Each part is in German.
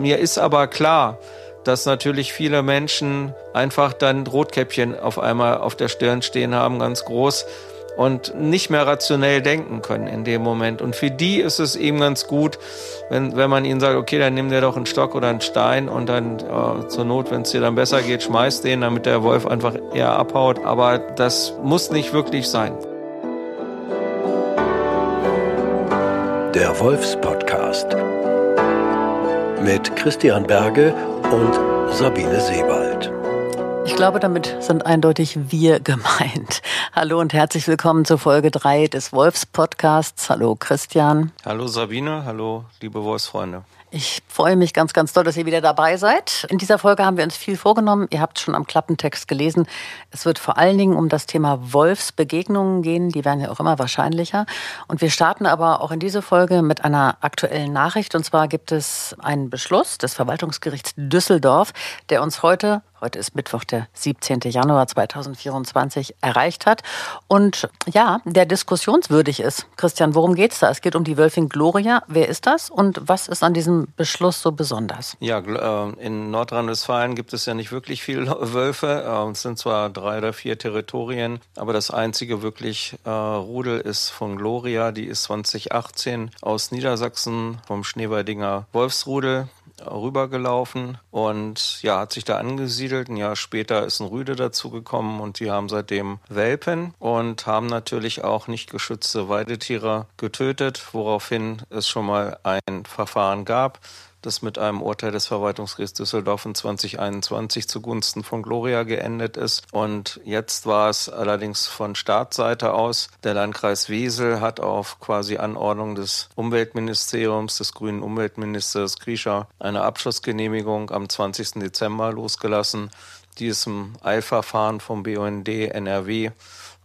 Mir ist aber klar, dass natürlich viele Menschen einfach dann Rotkäppchen auf einmal auf der Stirn stehen haben, ganz groß und nicht mehr rationell denken können in dem Moment. Und für die ist es eben ganz gut, wenn, wenn man ihnen sagt, okay, dann nimm dir doch einen Stock oder einen Stein und dann äh, zur Not, wenn es dir dann besser geht, schmeiß den, damit der Wolf einfach eher abhaut. Aber das muss nicht wirklich sein. Der Wolfspodcast mit Christian Berge und Sabine Sebald. Ich glaube, damit sind eindeutig wir gemeint. Hallo und herzlich willkommen zur Folge 3 des Wolfs Podcasts. Hallo Christian. Hallo Sabine, hallo liebe Wolfsfreunde. Ich freue mich ganz, ganz doll, dass ihr wieder dabei seid. In dieser Folge haben wir uns viel vorgenommen. Ihr habt schon am Klappentext gelesen. Es wird vor allen Dingen um das Thema Wolfsbegegnungen gehen. Die werden ja auch immer wahrscheinlicher. Und wir starten aber auch in diese Folge mit einer aktuellen Nachricht. Und zwar gibt es einen Beschluss des Verwaltungsgerichts Düsseldorf, der uns heute heute ist Mittwoch, der 17. Januar 2024, erreicht hat. Und ja, der diskussionswürdig ist. Christian, worum geht es da? Es geht um die Wölfin Gloria. Wer ist das und was ist an diesem Beschluss so besonders? Ja, äh, in Nordrhein-Westfalen gibt es ja nicht wirklich viele Wölfe. Äh, es sind zwar drei oder vier Territorien, aber das einzige wirklich äh, Rudel ist von Gloria. Die ist 2018 aus Niedersachsen vom Schneeweidinger Wolfsrudel rübergelaufen und ja, hat sich da angesiedelt. Ein Jahr später ist ein Rüde dazugekommen und die haben seitdem Welpen und haben natürlich auch nicht geschützte Weidetiere getötet, woraufhin es schon mal ein Verfahren gab das mit einem Urteil des Verwaltungsgerichts Düsseldorf in 2021 zugunsten von Gloria geendet ist. Und jetzt war es allerdings von Staatsseite aus. Der Landkreis Wesel hat auf quasi Anordnung des Umweltministeriums, des grünen Umweltministers Grischer, eine Abschlussgenehmigung am 20. Dezember losgelassen. Die ist im Eilverfahren vom BUND NRW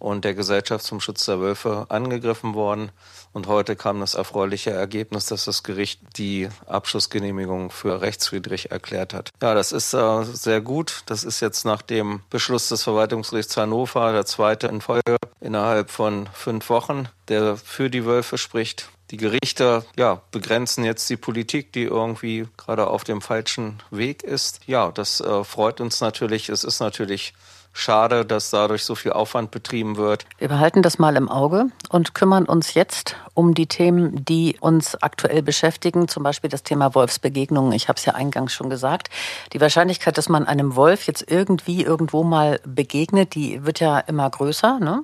und der Gesellschaft zum Schutz der Wölfe angegriffen worden. Und heute kam das erfreuliche Ergebnis, dass das Gericht die Abschlussgenehmigung für rechtswidrig erklärt hat. Ja, das ist äh, sehr gut. Das ist jetzt nach dem Beschluss des Verwaltungsgerichts Hannover der zweite in Folge innerhalb von fünf Wochen, der für die Wölfe spricht. Die Gerichte ja, begrenzen jetzt die Politik, die irgendwie gerade auf dem falschen Weg ist. Ja, das äh, freut uns natürlich. Es ist natürlich schade, dass dadurch so viel Aufwand betrieben wird. Wir behalten das mal im Auge und kümmern uns jetzt um die Themen, die uns aktuell beschäftigen, zum Beispiel das Thema Wolfsbegegnungen. Ich habe es ja eingangs schon gesagt. Die Wahrscheinlichkeit, dass man einem Wolf jetzt irgendwie irgendwo mal begegnet, die wird ja immer größer. Ne?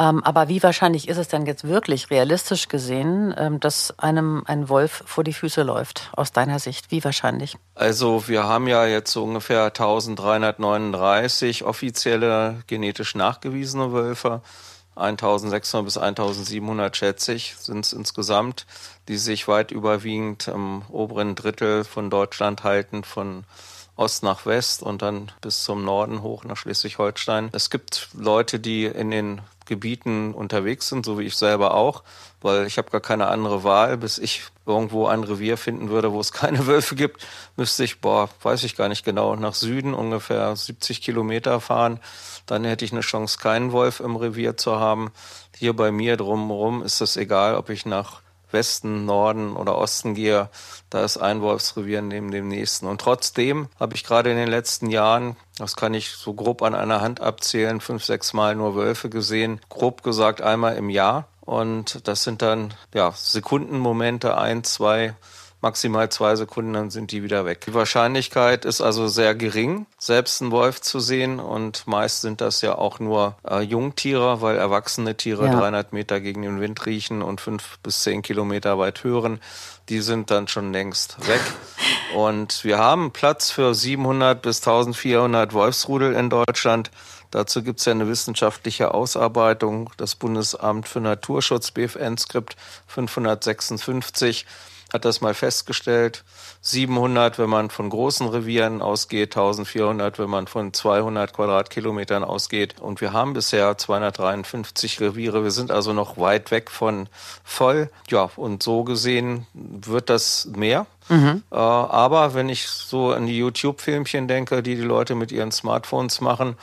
Ähm, aber wie wahrscheinlich ist es denn jetzt wirklich realistisch gesehen, ähm, dass einem ein Wolf vor die Füße läuft, aus deiner Sicht? Wie wahrscheinlich? Also wir haben ja jetzt so ungefähr 1339 offizielle genetisch nachgewiesene Wölfe. 1600 bis 1700 schätze ich, sind es insgesamt, die sich weit überwiegend im oberen Drittel von Deutschland halten, von Ost nach West und dann bis zum Norden hoch nach Schleswig-Holstein. Es gibt Leute, die in den Gebieten unterwegs sind, so wie ich selber auch, weil ich habe gar keine andere Wahl. Bis ich irgendwo ein Revier finden würde, wo es keine Wölfe gibt, müsste ich, boah, weiß ich gar nicht genau, nach Süden ungefähr 70 Kilometer fahren. Dann hätte ich eine Chance, keinen Wolf im Revier zu haben. Hier bei mir drumherum ist es egal, ob ich nach Westen, Norden oder Osten gehe, da ist ein Wolfsrevier neben dem nächsten. Und trotzdem habe ich gerade in den letzten Jahren, das kann ich so grob an einer Hand abzählen, fünf, sechs Mal nur Wölfe gesehen. Grob gesagt einmal im Jahr. Und das sind dann ja Sekundenmomente, ein, zwei maximal zwei Sekunden, dann sind die wieder weg. Die Wahrscheinlichkeit ist also sehr gering, selbst einen Wolf zu sehen und meist sind das ja auch nur äh, Jungtiere, weil erwachsene Tiere ja. 300 Meter gegen den Wind riechen und fünf bis zehn Kilometer weit hören. Die sind dann schon längst weg. Und wir haben Platz für 700 bis 1400 Wolfsrudel in Deutschland. Dazu gibt es ja eine wissenschaftliche Ausarbeitung. Das Bundesamt für Naturschutz, BFN-Skript 556 hat das mal festgestellt. 700, wenn man von großen Revieren ausgeht, 1400, wenn man von 200 Quadratkilometern ausgeht. Und wir haben bisher 253 Reviere. Wir sind also noch weit weg von voll. Ja, und so gesehen wird das mehr. Mhm. Äh, aber wenn ich so an die YouTube-Filmchen denke, die die Leute mit ihren Smartphones machen,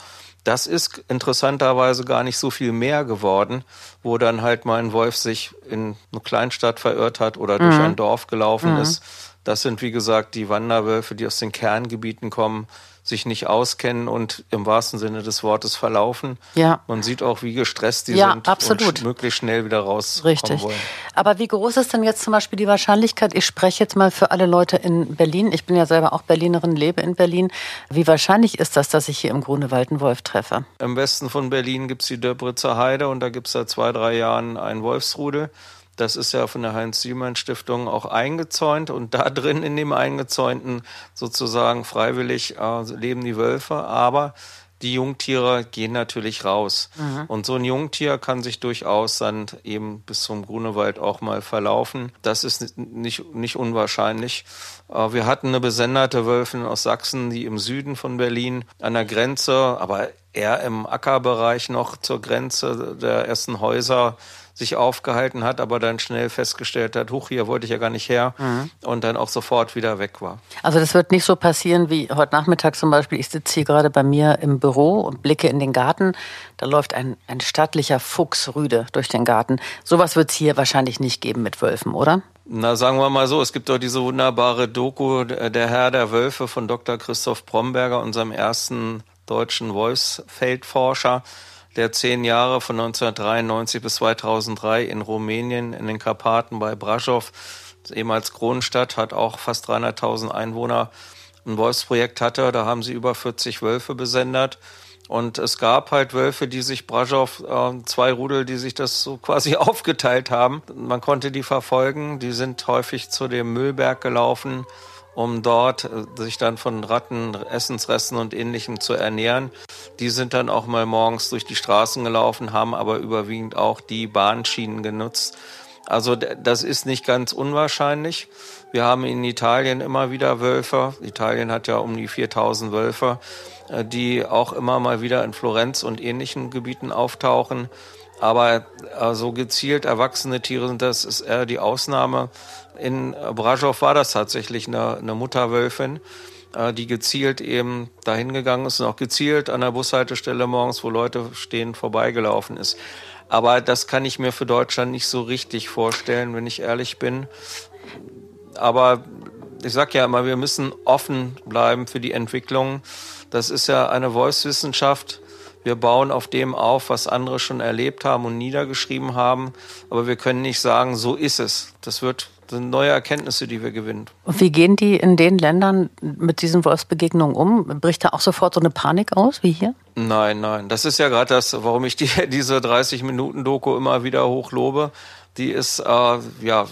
das ist interessanterweise gar nicht so viel mehr geworden, wo dann halt mal ein Wolf sich in eine Kleinstadt verirrt hat oder mhm. durch ein Dorf gelaufen mhm. ist. Das sind, wie gesagt, die Wanderwölfe, die aus den Kerngebieten kommen sich nicht auskennen und im wahrsten Sinne des Wortes verlaufen. Ja. Man sieht auch, wie gestresst die ja, sind absolut. und möglichst schnell wieder raus Richtig. wollen. Aber wie groß ist denn jetzt zum Beispiel die Wahrscheinlichkeit, ich spreche jetzt mal für alle Leute in Berlin, ich bin ja selber auch Berlinerin, lebe in Berlin, wie wahrscheinlich ist das, dass ich hier im Grunewald einen Wolf treffe? Im Westen von Berlin gibt es die Döbritzer Heide und da gibt es seit zwei, drei Jahren einen Wolfsrudel. Das ist ja von der Heinz-Siemann-Stiftung auch eingezäunt und da drin in dem Eingezäunten sozusagen freiwillig äh, leben die Wölfe, aber die Jungtiere gehen natürlich raus. Mhm. Und so ein Jungtier kann sich durchaus dann eben bis zum Grunewald auch mal verlaufen. Das ist nicht, nicht unwahrscheinlich. Äh, wir hatten eine besenderte Wölfin aus Sachsen, die im Süden von Berlin an der Grenze, aber eher im Ackerbereich noch zur Grenze der ersten Häuser sich aufgehalten hat, aber dann schnell festgestellt hat, huch, hier wollte ich ja gar nicht her mhm. und dann auch sofort wieder weg war. Also das wird nicht so passieren wie heute Nachmittag zum Beispiel. Ich sitze hier gerade bei mir im Büro und blicke in den Garten. Da läuft ein, ein stattlicher Fuchsrüde durch den Garten. Sowas wird es hier wahrscheinlich nicht geben mit Wölfen, oder? Na, sagen wir mal so, es gibt doch diese wunderbare Doku Der Herr der Wölfe von Dr. Christoph Bromberger, unserem ersten deutschen Wolfsfeldforscher der zehn Jahre von 1993 bis 2003 in Rumänien in den Karpaten bei Brasov, ehemals Kronenstadt, hat auch fast 300.000 Einwohner, ein Wolfsprojekt hatte. Da haben sie über 40 Wölfe besendet. Und es gab halt Wölfe, die sich Braschow, äh, zwei Rudel, die sich das so quasi aufgeteilt haben. Man konnte die verfolgen. Die sind häufig zu dem Müllberg gelaufen um dort äh, sich dann von Ratten, Essensresten und ähnlichem zu ernähren. Die sind dann auch mal morgens durch die Straßen gelaufen, haben aber überwiegend auch die Bahnschienen genutzt. Also das ist nicht ganz unwahrscheinlich. Wir haben in Italien immer wieder Wölfe. Italien hat ja um die 4000 Wölfe, äh, die auch immer mal wieder in Florenz und ähnlichen Gebieten auftauchen. Aber äh, so gezielt erwachsene Tiere sind das ist eher die Ausnahme. In Braschow war das tatsächlich eine, eine Mutterwölfin, äh, die gezielt eben dahin gegangen ist und auch gezielt an der Bushaltestelle morgens, wo Leute stehen, vorbeigelaufen ist. Aber das kann ich mir für Deutschland nicht so richtig vorstellen, wenn ich ehrlich bin. Aber ich sag ja immer, wir müssen offen bleiben für die Entwicklung. Das ist ja eine Voice-Wissenschaft wir bauen auf dem auf, was andere schon erlebt haben und niedergeschrieben haben. Aber wir können nicht sagen, so ist es. Das wird das sind neue Erkenntnisse, die wir gewinnen. Und wie gehen die in den Ländern mit diesen Wolfsbegegnungen um? Bricht da auch sofort so eine Panik aus wie hier? Nein, nein. Das ist ja gerade das, warum ich die, diese 30 Minuten Doku immer wieder hochlobe. Die ist, äh, ja,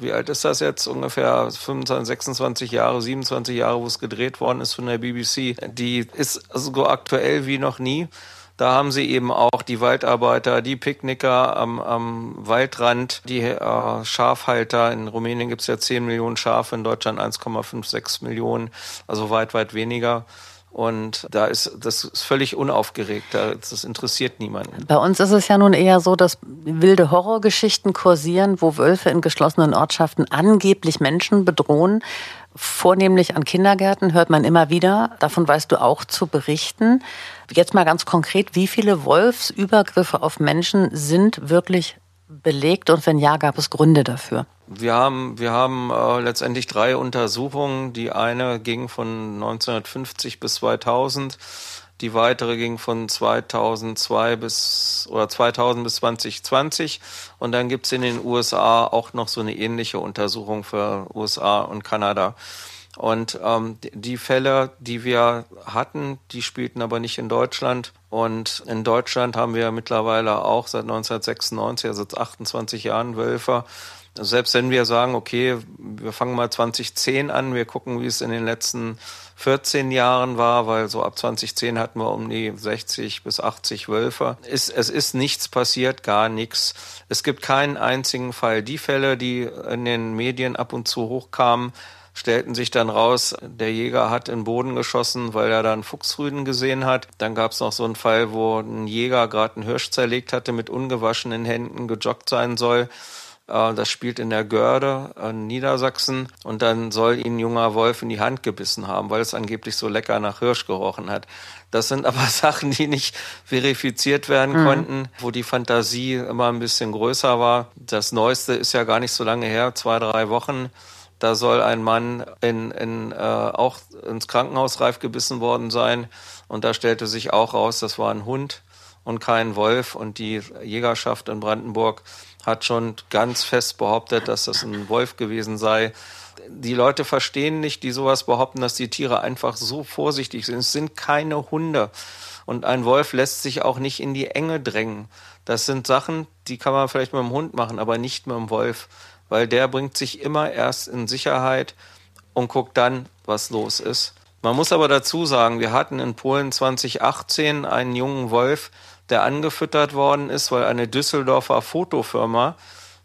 wie alt ist das jetzt? Ungefähr 25, 26 Jahre, 27 Jahre, wo es gedreht worden ist von der BBC. Die ist so aktuell wie noch nie. Da haben sie eben auch die Waldarbeiter, die Picknicker am, am Waldrand, die äh, Schafhalter. In Rumänien gibt es ja 10 Millionen Schafe, in Deutschland 1,56 Millionen, also weit, weit weniger. Und da ist das ist völlig unaufgeregt. Das interessiert niemanden. Bei uns ist es ja nun eher so, dass wilde Horrorgeschichten kursieren, wo Wölfe in geschlossenen Ortschaften angeblich Menschen bedrohen. Vornehmlich an Kindergärten hört man immer wieder. Davon weißt du auch zu berichten. Jetzt mal ganz konkret, wie viele Wolfsübergriffe auf Menschen sind wirklich belegt und wenn ja, gab es Gründe dafür? Wir haben, wir haben äh, letztendlich drei Untersuchungen. Die eine ging von 1950 bis 2000. Die weitere ging von 2002 bis oder 2000 bis 2020 und dann gibt es in den USA auch noch so eine ähnliche Untersuchung für USA und Kanada. Und ähm, die Fälle, die wir hatten, die spielten aber nicht in Deutschland. Und in Deutschland haben wir mittlerweile auch seit 1996, also seit 28 Jahren Wölfer. Selbst wenn wir sagen, okay, wir fangen mal 2010 an, wir gucken, wie es in den letzten 14 Jahren war, weil so ab 2010 hatten wir um die 60 bis 80 Wölfe. Es, es ist nichts passiert, gar nichts. Es gibt keinen einzigen Fall. Die Fälle, die in den Medien ab und zu hochkamen, stellten sich dann raus, der Jäger hat in den Boden geschossen, weil er dann Fuchsrüden gesehen hat. Dann gab es noch so einen Fall, wo ein Jäger gerade einen Hirsch zerlegt hatte, mit ungewaschenen Händen gejoggt sein soll. Äh, das spielt in der Görde in Niedersachsen und dann soll ihn ein junger Wolf in die Hand gebissen haben, weil es angeblich so lecker nach Hirsch gerochen hat. Das sind aber Sachen, die nicht verifiziert werden mhm. konnten, wo die Fantasie immer ein bisschen größer war. Das Neueste ist ja gar nicht so lange her, zwei, drei Wochen. Da soll ein Mann in, in, äh, auch ins Krankenhaus reif gebissen worden sein. Und da stellte sich auch raus, das war ein Hund und kein Wolf. Und die Jägerschaft in Brandenburg hat schon ganz fest behauptet, dass das ein Wolf gewesen sei. Die Leute verstehen nicht, die sowas behaupten, dass die Tiere einfach so vorsichtig sind. Es sind keine Hunde. Und ein Wolf lässt sich auch nicht in die Enge drängen. Das sind Sachen, die kann man vielleicht mit dem Hund machen, aber nicht mit dem Wolf, weil der bringt sich immer erst in Sicherheit und guckt dann, was los ist. Man muss aber dazu sagen, wir hatten in Polen 2018 einen jungen Wolf, der angefüttert worden ist, weil eine Düsseldorfer Fotofirma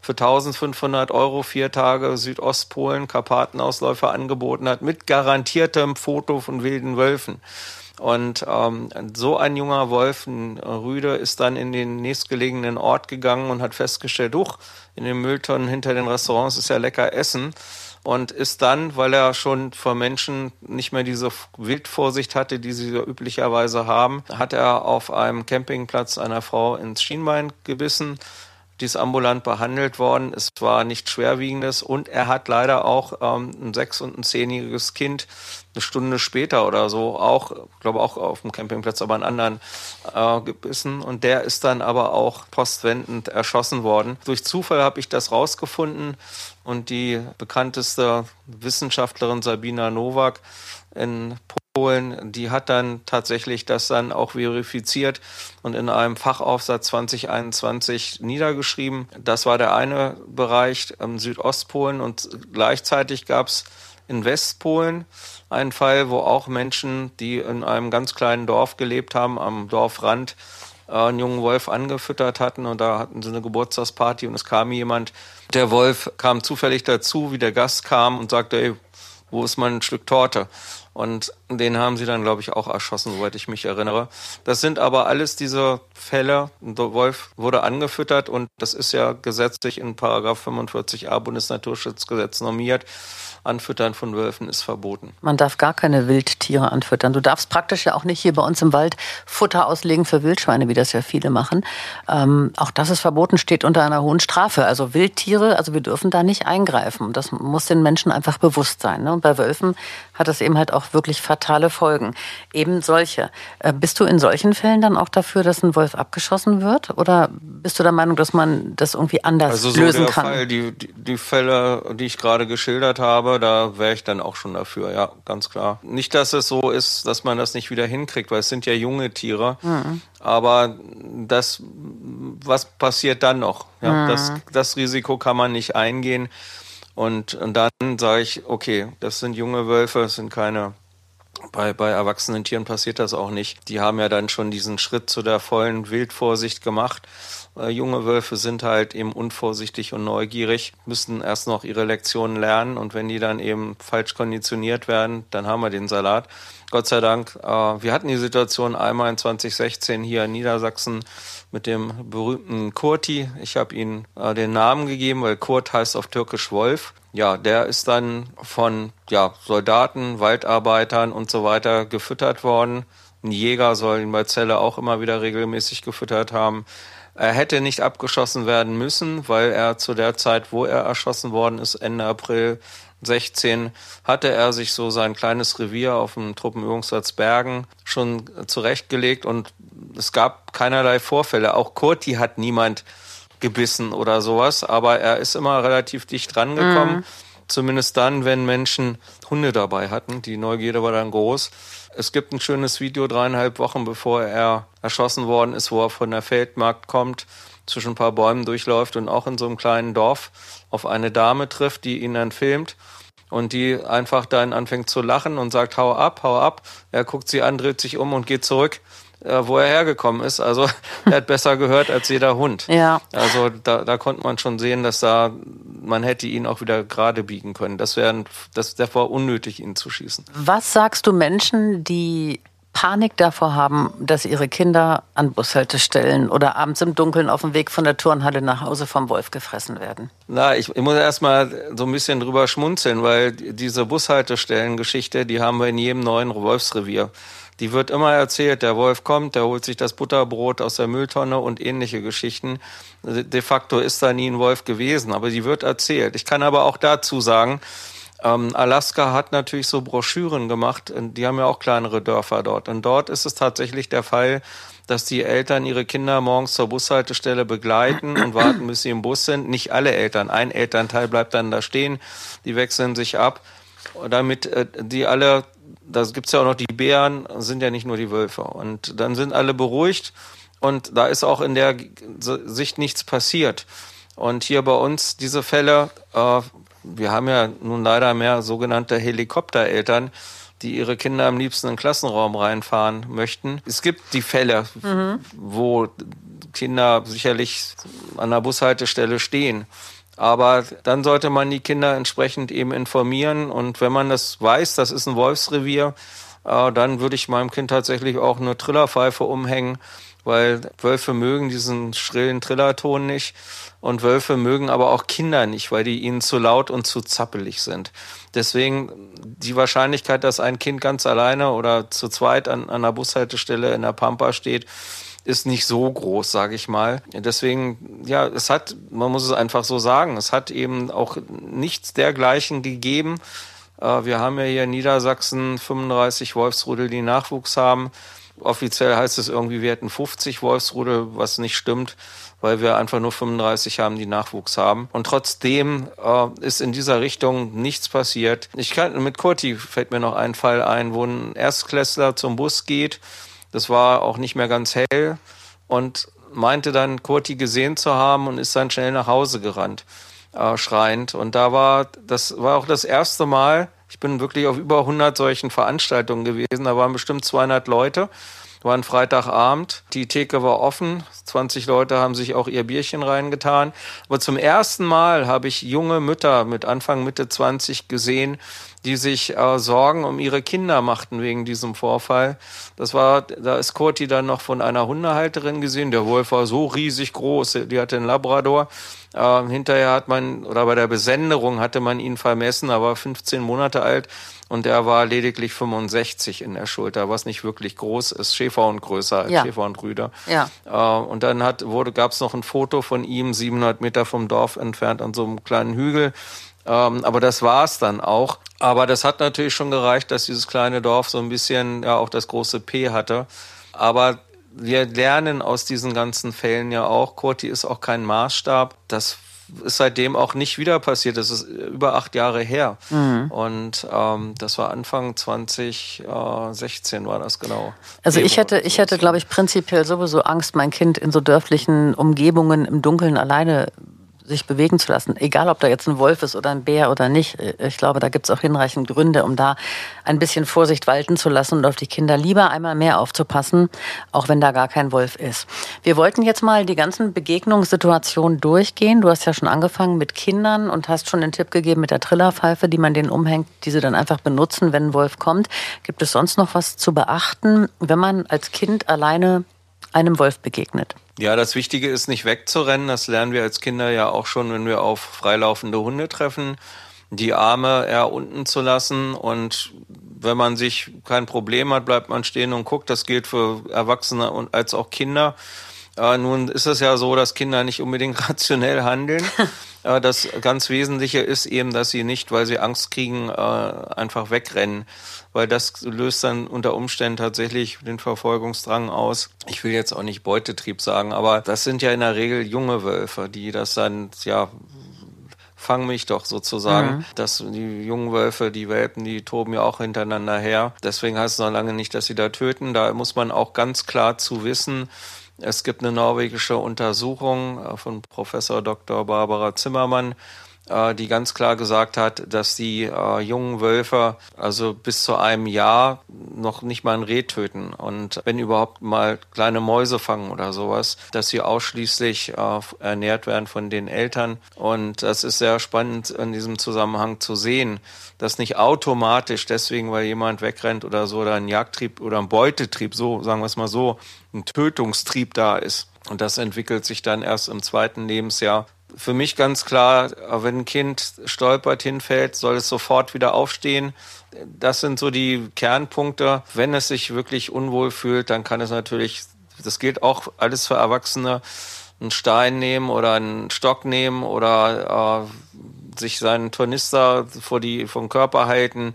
für 1500 Euro vier Tage Südostpolen Karpatenausläufer angeboten hat mit garantiertem Foto von wilden Wölfen. Und ähm, so ein junger Wolf, ein Rüde, ist dann in den nächstgelegenen Ort gegangen und hat festgestellt, huch, in den Mülltonnen hinter den Restaurants ist ja lecker Essen und ist dann, weil er schon vor Menschen nicht mehr diese Wildvorsicht hatte, die sie üblicherweise haben, hat er auf einem Campingplatz einer Frau ins Schienbein gebissen. Die ist ambulant behandelt worden. Es war nichts Schwerwiegendes und er hat leider auch ähm, ein sechs- und ein zehnjähriges Kind eine Stunde später oder so auch, glaube auch auf dem Campingplatz, aber einen anderen äh, gebissen. Und der ist dann aber auch postwendend erschossen worden. Durch Zufall habe ich das rausgefunden und die bekannteste Wissenschaftlerin Sabina Nowak in Polen, die hat dann tatsächlich das dann auch verifiziert und in einem Fachaufsatz 2021 niedergeschrieben. Das war der eine Bereich im Südostpolen und gleichzeitig gab es in Westpolen einen Fall, wo auch Menschen, die in einem ganz kleinen Dorf gelebt haben, am Dorfrand, äh, einen jungen Wolf angefüttert hatten und da hatten sie eine Geburtstagsparty und es kam jemand, der Wolf kam zufällig dazu, wie der Gast kam und sagte, ey, wo ist mein Stück Torte? Und den haben sie dann, glaube ich, auch erschossen, soweit ich mich erinnere. Das sind aber alles diese Fälle. Der Wolf wurde angefüttert und das ist ja gesetzlich in Paragraph 45a Bundesnaturschutzgesetz normiert. Anfüttern von Wölfen ist verboten. Man darf gar keine Wildtiere anfüttern. Du darfst praktisch ja auch nicht hier bei uns im Wald Futter auslegen für Wildschweine, wie das ja viele machen. Ähm, auch das ist verboten, steht unter einer hohen Strafe. Also Wildtiere, also wir dürfen da nicht eingreifen. Das muss den Menschen einfach bewusst sein. Ne? Und bei Wölfen hat das eben halt auch wirklich fatale Folgen. Eben solche. Äh, bist du in solchen Fällen dann auch dafür, dass ein Wolf abgeschossen wird? Oder bist du der Meinung, dass man das irgendwie anders also so lösen kann? Fall, die, die, die Fälle, die ich gerade geschildert habe, da wäre ich dann auch schon dafür, ja, ganz klar. Nicht, dass es so ist, dass man das nicht wieder hinkriegt, weil es sind ja junge Tiere. Mhm. Aber das, was passiert dann noch? Ja, mhm. das, das Risiko kann man nicht eingehen. Und, und dann sage ich, okay, das sind junge Wölfe, das sind keine bei, bei erwachsenen Tieren passiert das auch nicht. Die haben ja dann schon diesen Schritt zu der vollen Wildvorsicht gemacht. Äh, junge Wölfe sind halt eben unvorsichtig und neugierig, müssen erst noch ihre Lektionen lernen und wenn die dann eben falsch konditioniert werden, dann haben wir den Salat. Gott sei Dank, äh, wir hatten die Situation einmal in 2016 hier in Niedersachsen mit dem berühmten Kurti. Ich habe ihm äh, den Namen gegeben, weil Kurt heißt auf Türkisch Wolf. Ja, der ist dann von ja, Soldaten, Waldarbeitern und so weiter gefüttert worden. Ein Jäger soll ihn bei Zelle auch immer wieder regelmäßig gefüttert haben. Er hätte nicht abgeschossen werden müssen, weil er zu der Zeit, wo er erschossen worden ist, Ende April 16, hatte er sich so sein kleines Revier auf dem Truppenübungsplatz Bergen schon zurechtgelegt und es gab keinerlei Vorfälle. Auch Kurti hat niemand gebissen oder sowas, aber er ist immer relativ dicht rangekommen. Mhm. Zumindest dann, wenn Menschen Hunde dabei hatten. Die Neugierde war dann groß. Es gibt ein schönes Video dreieinhalb Wochen bevor er erschossen worden ist, wo er von der Feldmarkt kommt, zwischen ein paar Bäumen durchläuft und auch in so einem kleinen Dorf auf eine Dame trifft, die ihn dann filmt und die einfach dann anfängt zu lachen und sagt, hau ab, hau ab. Er guckt sie an, dreht sich um und geht zurück äh, wo er hergekommen ist. Also er hat besser gehört als jeder Hund. Ja. Also da, da konnte man schon sehen, dass da man hätte ihn auch wieder gerade biegen können. Das wäre das, das war unnötig, ihn zu schießen. Was sagst du Menschen, die Panik davor haben, dass ihre Kinder an Bushaltestellen oder abends im Dunkeln auf dem Weg von der Turnhalle nach Hause vom Wolf gefressen werden? Na, ich, ich muss erst mal so ein bisschen drüber schmunzeln, weil diese Bushaltestellen-Geschichte, die haben wir in jedem neuen Wolfsrevier. Die wird immer erzählt, der Wolf kommt, der holt sich das Butterbrot aus der Mülltonne und ähnliche Geschichten. De facto ist da nie ein Wolf gewesen, aber die wird erzählt. Ich kann aber auch dazu sagen, Ähm, Alaska hat natürlich so Broschüren gemacht, die haben ja auch kleinere Dörfer dort. Und dort ist es tatsächlich der Fall, dass die Eltern ihre Kinder morgens zur Bushaltestelle begleiten und warten, bis sie im Bus sind. Nicht alle Eltern, ein Elternteil bleibt dann da stehen, die wechseln sich ab, damit äh, die alle, da gibt's ja auch noch die Bären, sind ja nicht nur die Wölfe. Und dann sind alle beruhigt und da ist auch in der Sicht nichts passiert. Und hier bei uns diese Fälle, äh, wir haben ja nun leider mehr sogenannte Helikoptereltern, die ihre Kinder am liebsten in den Klassenraum reinfahren möchten. Es gibt die Fälle, mhm. wo Kinder sicherlich an der Bushaltestelle stehen. Aber dann sollte man die Kinder entsprechend eben informieren. Und wenn man das weiß, das ist ein Wolfsrevier, äh, dann würde ich meinem Kind tatsächlich auch eine Trillerpfeife umhängen, weil Wölfe mögen diesen schrillen Trillerton nicht. Und Wölfe mögen aber auch Kinder nicht, weil die ihnen zu laut und zu zappelig sind. Deswegen die Wahrscheinlichkeit, dass ein Kind ganz alleine oder zu zweit an, an einer Bushaltestelle in der Pampa steht, ist nicht so groß, sage ich mal. Deswegen, ja, es hat, man muss es einfach so sagen, es hat eben auch nichts dergleichen gegeben. Äh, wir haben ja hier in Niedersachsen 35 Wolfsrudel, die Nachwuchs haben. Offiziell heißt es irgendwie, wir hätten 50 Wolfsrudel, was nicht stimmt weil wir einfach nur 35 haben, die Nachwuchs haben. Und trotzdem äh, ist in dieser Richtung nichts passiert. Ich kann, mit Kurti fällt mir noch ein Fall ein, wo ein Erstklässler zum Bus geht. Das war auch nicht mehr ganz hell und meinte dann, Kurti gesehen zu haben und ist dann schnell nach Hause gerannt, äh, schreiend. Und da war, das war auch das erste Mal, ich bin wirklich auf über 100 solchen Veranstaltungen gewesen, da waren bestimmt 200 Leute war ein Freitagabend, die Theke war offen, 20 Leute haben sich auch ihr Bierchen reingetan. Aber zum ersten Mal habe ich junge Mütter mit Anfang, Mitte 20 gesehen, die sich äh, Sorgen um ihre Kinder machten wegen diesem Vorfall. Das war, da ist Kurti dann noch von einer Hundehalterin gesehen. Der Wolf war so riesig groß, die hatte einen Labrador. Äh, hinterher hat man, oder bei der Besenderung hatte man ihn vermessen, er war 15 Monate alt und er war lediglich 65 in der Schulter, was nicht wirklich groß ist. Schäferhund größer als ja. Schäferhundbrüder. Ja. Äh, und dann hat, wurde, gab es noch ein Foto von ihm, 700 Meter vom Dorf entfernt, an so einem kleinen Hügel. Ähm, aber das war's dann auch. Aber das hat natürlich schon gereicht, dass dieses kleine Dorf so ein bisschen ja auch das große P hatte. Aber wir lernen aus diesen ganzen Fällen ja auch, Kurti ist auch kein Maßstab. Das ist seitdem auch nicht wieder passiert. Das ist über acht Jahre her. Mhm. Und ähm, das war Anfang 2016 war das genau. Also ich hätte, ich hätte, glaube ich, prinzipiell sowieso Angst, mein Kind in so dörflichen Umgebungen im Dunkeln alleine sich bewegen zu lassen, egal ob da jetzt ein Wolf ist oder ein Bär oder nicht. Ich glaube, da gibt es auch hinreichend Gründe, um da ein bisschen Vorsicht walten zu lassen und auf die Kinder lieber einmal mehr aufzupassen, auch wenn da gar kein Wolf ist. Wir wollten jetzt mal die ganzen Begegnungssituationen durchgehen. Du hast ja schon angefangen mit Kindern und hast schon den Tipp gegeben mit der Trillerpfeife, die man denen umhängt, die sie dann einfach benutzen, wenn ein Wolf kommt. Gibt es sonst noch was zu beachten, wenn man als Kind alleine einem Wolf begegnet? Ja, das Wichtige ist nicht wegzurennen. Das lernen wir als Kinder ja auch schon, wenn wir auf freilaufende Hunde treffen. Die Arme eher unten zu lassen und wenn man sich kein Problem hat, bleibt man stehen und guckt. Das gilt für Erwachsene und als auch Kinder. Äh, nun ist es ja so, dass Kinder nicht unbedingt rationell handeln. Äh, das ganz Wesentliche ist eben, dass sie nicht, weil sie Angst kriegen, äh, einfach wegrennen weil das löst dann unter Umständen tatsächlich den Verfolgungsdrang aus. Ich will jetzt auch nicht Beutetrieb sagen, aber das sind ja in der Regel junge Wölfe, die das dann, ja, fang mich doch sozusagen. Mhm. dass die jungen Wölfe, die Welpen, die toben ja auch hintereinander her. Deswegen heißt es noch lange nicht, dass sie da töten. Da muss man auch ganz klar zu wissen, es gibt eine norwegische Untersuchung äh, von Professor Dr. Barbara Zimmermann, die ganz klar gesagt hat, dass die äh, jungen Wölfe also bis zu einem Jahr noch nicht mal ein Reh töten und wenn überhaupt mal kleine Mäuse fangen oder sowas, dass sie ausschließlich äh, ernährt werden von den Eltern und das ist sehr spannend in diesem Zusammenhang zu sehen, dass nicht automatisch deswegen, weil jemand wegrennt oder so oder ein Jagdtrieb oder ein Beutetrieb, so sagen wir es mal so, ein Tötungstrieb da ist. Und das entwickelt sich dann erst im zweiten Lebensjahr für mich ganz klar, wenn ein Kind stolpert, hinfällt, soll es sofort wieder aufstehen. Das sind so die Kernpunkte. Wenn es sich wirklich unwohl fühlt, dann kann es natürlich, das gilt auch alles für Erwachsene, einen Stein nehmen oder einen Stock nehmen oder äh, sich seinen Tornister vor die vom Körper halten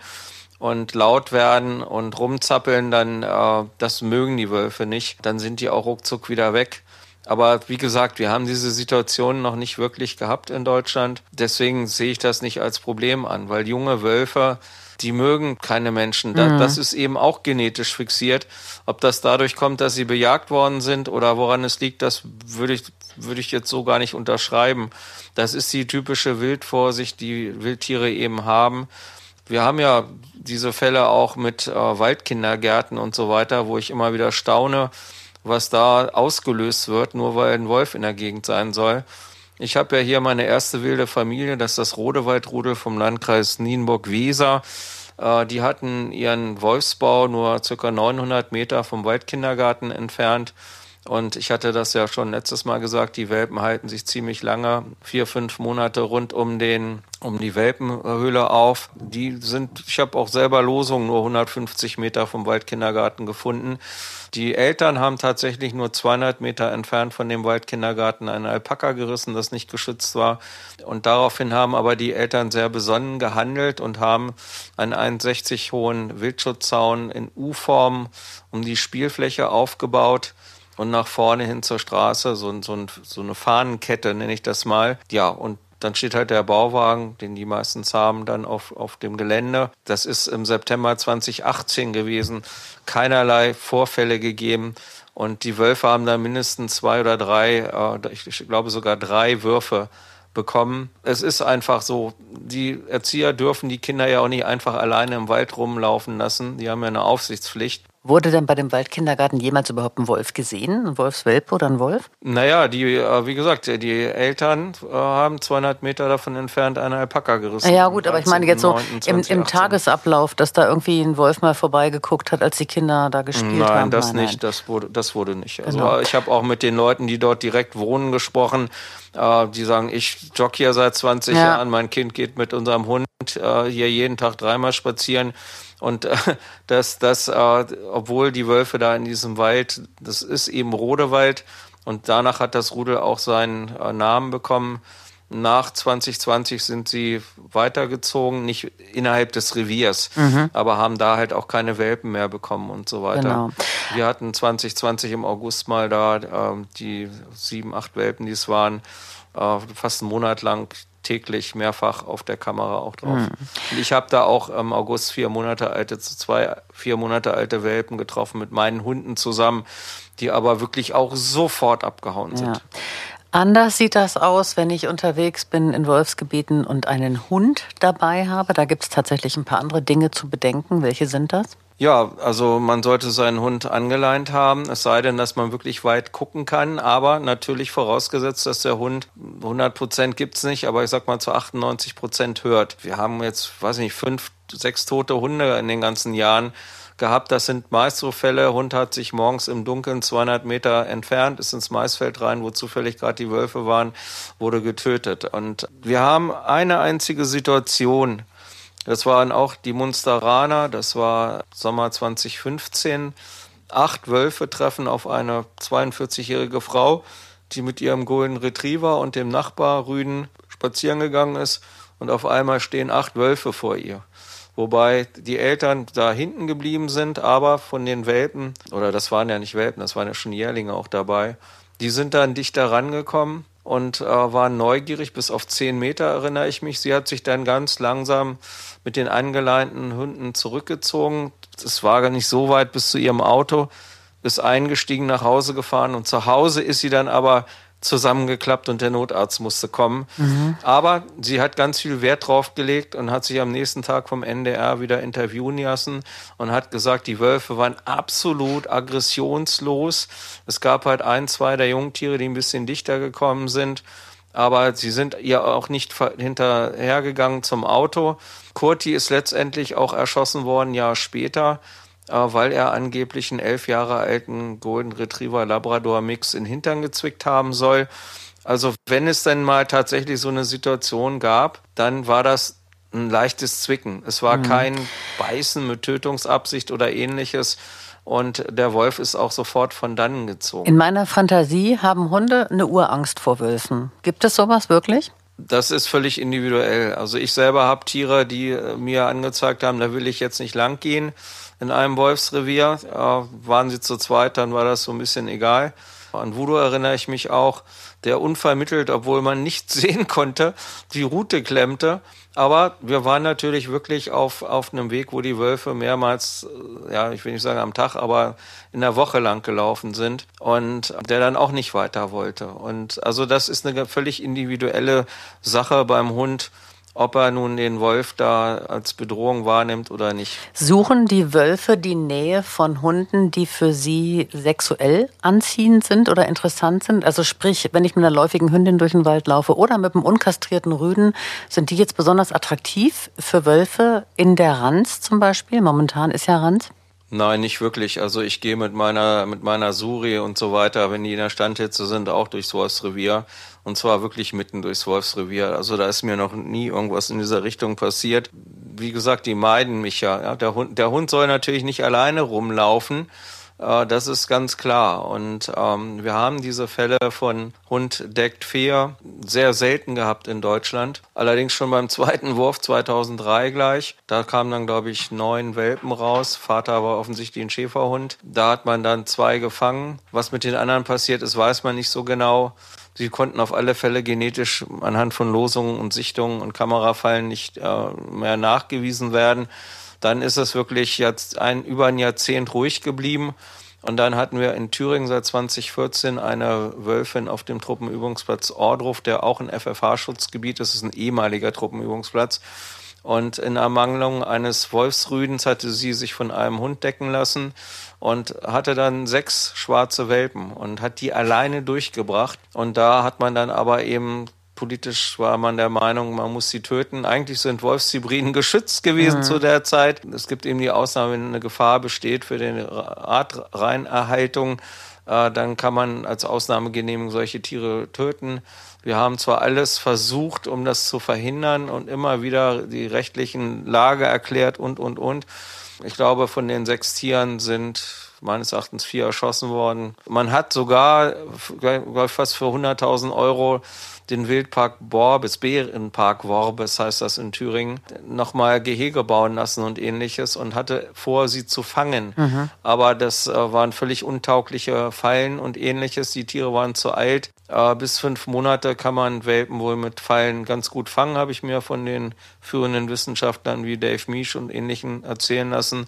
und laut werden und rumzappeln, dann äh, das mögen die Wölfe nicht. Dann sind die auch ruckzuck wieder weg. Aber wie gesagt, wir haben diese Situation noch nicht wirklich gehabt in Deutschland. Deswegen sehe ich das nicht als Problem an, weil junge Wölfe, die mögen keine Menschen. Das, mhm. das ist eben auch genetisch fixiert. Ob das dadurch kommt, dass sie bejagt worden sind oder woran es liegt, das würde ich, würde ich jetzt so gar nicht unterschreiben. Das ist die typische Wildvorsicht, die Wildtiere eben haben. Wir haben ja diese Fälle auch mit äh, Waldkindergärten und so weiter, wo ich immer wieder staune, was da ausgelöst wird, nur weil ein Wolf in der Gegend sein soll. Ich habe ja hier meine erste wilde Familie, das ist das Rodewaldrudel vom Landkreis Nienburg-Weser. Äh, die hatten ihren Wolfsbau nur circa 900 Meter vom Waldkindergarten entfernt. Und ich hatte das ja schon letztes Mal gesagt, die Welpen halten sich ziemlich lange, vier, fünf Monate rund um den, um die Welpenhöhle auf. Die sind, ich habe auch selber Losungen nur 150 Meter vom Waldkindergarten gefunden. Die Eltern haben tatsächlich nur 200 Meter entfernt von dem Waldkindergarten eine Alpaka gerissen, das nicht geschützt war. Und daraufhin haben aber die Eltern sehr besonnen gehandelt und haben einen 1,60 hohen Wildschutzzaun in U-Form um die Spielfläche aufgebaut und nach vorne hin zur Straße, so, so, so eine Fahnenkette nenne ich das mal. Ja, und dann steht halt der Bauwagen, den die meistens haben, dann auf, auf dem Gelände. Das ist im September 2018 gewesen. Keinerlei Vorfälle gegeben. Und die Wölfe haben da mindestens zwei oder drei, äh, ich glaube sogar drei Würfe bekommen. Es ist einfach so, die Erzieher dürfen die Kinder ja auch nicht einfach alleine im Wald rumlaufen lassen. Die haben ja eine Aufsichtspflicht. Wurde denn bei dem Waldkindergarten jemals überhaupt ein Wolf gesehen? Ein Wolfswelpe oder ein Wolf? Naja, die, äh, wie gesagt, die Eltern äh, haben 200 Meter davon entfernt eine Alpaka gerissen. Ja gut, aber ich meine jetzt so im, im, Tagesablauf, dass da irgendwie ein Wolf mal vorbeigeguckt hat, als die Kinder da gespielt nein, haben. Das nein, nicht, das wurde, das wurde nicht. Also genau. ich habe auch mit den Leuten, die dort direkt wohnen, gesprochen. Äh, die sagen, ich jogge hier seit 20 ja. Jahren, mein Kind geht mit unserem Hund hier jeden Tag dreimal spazieren. Und äh, das, das, äh, obwohl die Wölfe da in diesem Wald, das ist eben Rodewald und danach hat das Rudel auch seinen äh, Namen bekommen. Nach 2020 sind sie weitergezogen, nicht innerhalb des Reviers, mhm. aber haben da halt auch keine Welpen mehr bekommen und so weiter. Genau. Wir hatten 2020 im August mal da äh, die sieben, acht Welpen, die es waren, äh, fast einen Monat lang täglich mehrfach auf der Kamera auch drauf. Mhm. Und ich habe da auch im August vier Monate alte, zwei vier Monate alte Welpen getroffen mit meinen Hunden zusammen, die aber wirklich auch sofort abgehauen sind. Ja. Anders sieht das aus, wenn ich unterwegs bin in Wolfsgebieten und einen Hund dabei habe. Da gibt es tatsächlich ein paar andere Dinge zu bedenken. Welche sind das? Ja, also man sollte seinen Hund angeleint haben, es sei denn, dass man wirklich weit gucken kann, aber natürlich vorausgesetzt, dass der Hund 100 Prozent gibt's nicht, aber ich sag mal zu 98 Prozent hört. Wir haben jetzt, weiß nicht, fünf, sechs tote Hunde in den ganzen Jahren gehabt. Das sind meist so Fälle. Hund hat sich morgens im Dunkeln 200 Meter entfernt, ist ins Maisfeld rein, wo zufällig gerade die Wölfe waren, wurde getötet. Und wir haben eine einzige Situation das waren auch die Munsteraner, das war Sommer 2015. Acht Wölfe treffen auf eine 42-jährige Frau, die mit ihrem Golden Retriever und dem Nachbar Rüden spazieren gegangen ist und auf einmal stehen acht Wölfe vor ihr. Wobei die Eltern da hinten geblieben sind, aber von den Welpen, oder das waren ja nicht Welpen, das waren ja schon Jährlinge auch dabei, die sind dann dichter rangekommen und äh, waren neugierig bis auf zehn Meter, erinnere ich mich. Sie hat sich dann ganz langsam mit den angeleinten Hunden zurückgezogen. Es war gar nicht so weit bis zu ihrem Auto, ist eingestiegen, nach Hause gefahren und zu Hause ist sie dann aber zusammengeklappt und der Notarzt musste kommen. Mhm. Aber sie hat ganz viel Wert drauf gelegt und hat sich am nächsten Tag vom NDR wieder interviewen lassen und hat gesagt, die Wölfe waren absolut aggressionslos. Es gab halt ein, zwei der Jungtiere, die ein bisschen dichter gekommen sind aber sie sind ihr auch nicht hinterhergegangen zum Auto. Kurti ist letztendlich auch erschossen worden, Jahr später, weil er angeblich einen elf Jahre alten Golden Retriever Labrador Mix in Hintern gezwickt haben soll. Also wenn es denn mal tatsächlich so eine Situation gab, dann war das ein leichtes Zwicken. Es war mhm. kein Beißen mit Tötungsabsicht oder ähnliches, und der Wolf ist auch sofort von dannen gezogen. In meiner Fantasie haben Hunde eine Urangst vor Wölfen. Gibt es sowas wirklich? Das ist völlig individuell. Also ich selber habe Tiere, die äh, mir angezeigt haben, da will ich jetzt nicht lang gehen in einem Wolfsrevier. Äh, waren sie zu zweit, dann war das so ein bisschen egal. An Voodoo erinnere ich mich auch, der unvermittelt, obwohl man nichts sehen konnte, die Route klemmte. Aber wir waren natürlich wirklich auf, auf einem Weg, wo die Wölfe mehrmals, äh, ja, ich will nicht sagen am Tag, aber in der Woche lang gelaufen sind und der dann auch nicht weiter wollte. Und also das ist eine völlig individuelle Sache beim Hund ob er nun den Wolf da als Bedrohung wahrnimmt oder nicht. Suchen die Wölfe die Nähe von Hunden, die für sie sexuell anziehend sind oder interessant sind? Also sprich, wenn ich mit einer läufigen Hündin durch den Wald laufe oder mit einem unkastrierten Rüden, sind die jetzt besonders attraktiv für Wölfe in der Ranz zum Beispiel? Momentan ist ja Ranz. Nein, nicht wirklich. Also ich gehe mit meiner mit meiner Suri und so weiter, wenn die in der Standhitze sind, auch durchs Wolfsrevier und zwar wirklich mitten durchs Wolfsrevier. Also da ist mir noch nie irgendwas in dieser Richtung passiert. Wie gesagt, die meiden mich ja. ja der Hund der Hund soll natürlich nicht alleine rumlaufen. Äh, das ist ganz klar. Und ähm, wir haben diese Fälle von Hund deckt Feher sehr selten gehabt in Deutschland. Allerdings schon beim zweiten Wurf 2003 gleich. Da kamen dann, glaube ich, neun Welpen raus. Vater war offensichtlich ein Schäferhund. Da hat man dann zwei gefangen. Was mit den anderen passiert ist, weiß man nicht so genau. Sie konnten auf alle Fälle genetisch anhand von Losungen und Sichtungen und Kamerafallen nicht äh, mehr nachgewiesen werden dann ist es wirklich jetzt ein, über ein Jahrzehnt ruhig geblieben. Und dann hatten wir in Thüringen seit 2014 eine Wölfin auf dem Truppenübungsplatz Ordruf, der auch ein FFH-Schutzgebiet ist. Das ist ein ehemaliger Truppenübungsplatz. Und in Ermangelung eines Wolfsrüdens hatte sie sich von einem Hund decken lassen und hatte dann sechs schwarze Welpen und hat die alleine durchgebracht. Und da hat man dann aber eben Politisch war man der Meinung, man muss sie töten. Eigentlich sind Wolfshybriden geschützt gewesen mhm. zu der Zeit. Es gibt eben die Ausnahme, wenn eine Gefahr besteht für die Artreinerhaltung, dann kann man als Ausnahmegenehmigung solche Tiere töten. Wir haben zwar alles versucht, um das zu verhindern und immer wieder die rechtlichen Lage erklärt und, und, und. Ich glaube, von den sechs Tieren sind meines Erachtens vier erschossen worden. Man hat sogar, glaube ich, fast für 100.000 Euro den Wildpark Borbes, Bärenpark Worbes heißt das in Thüringen, nochmal Gehege bauen lassen und ähnliches und hatte vor, sie zu fangen. Mhm. Aber das äh, waren völlig untaugliche Fallen und ähnliches. Die Tiere waren zu alt. Äh, bis fünf Monate kann man Welpen wohl mit Fallen ganz gut fangen, habe ich mir von den führenden Wissenschaftlern wie Dave Misch und ähnlichen erzählen lassen.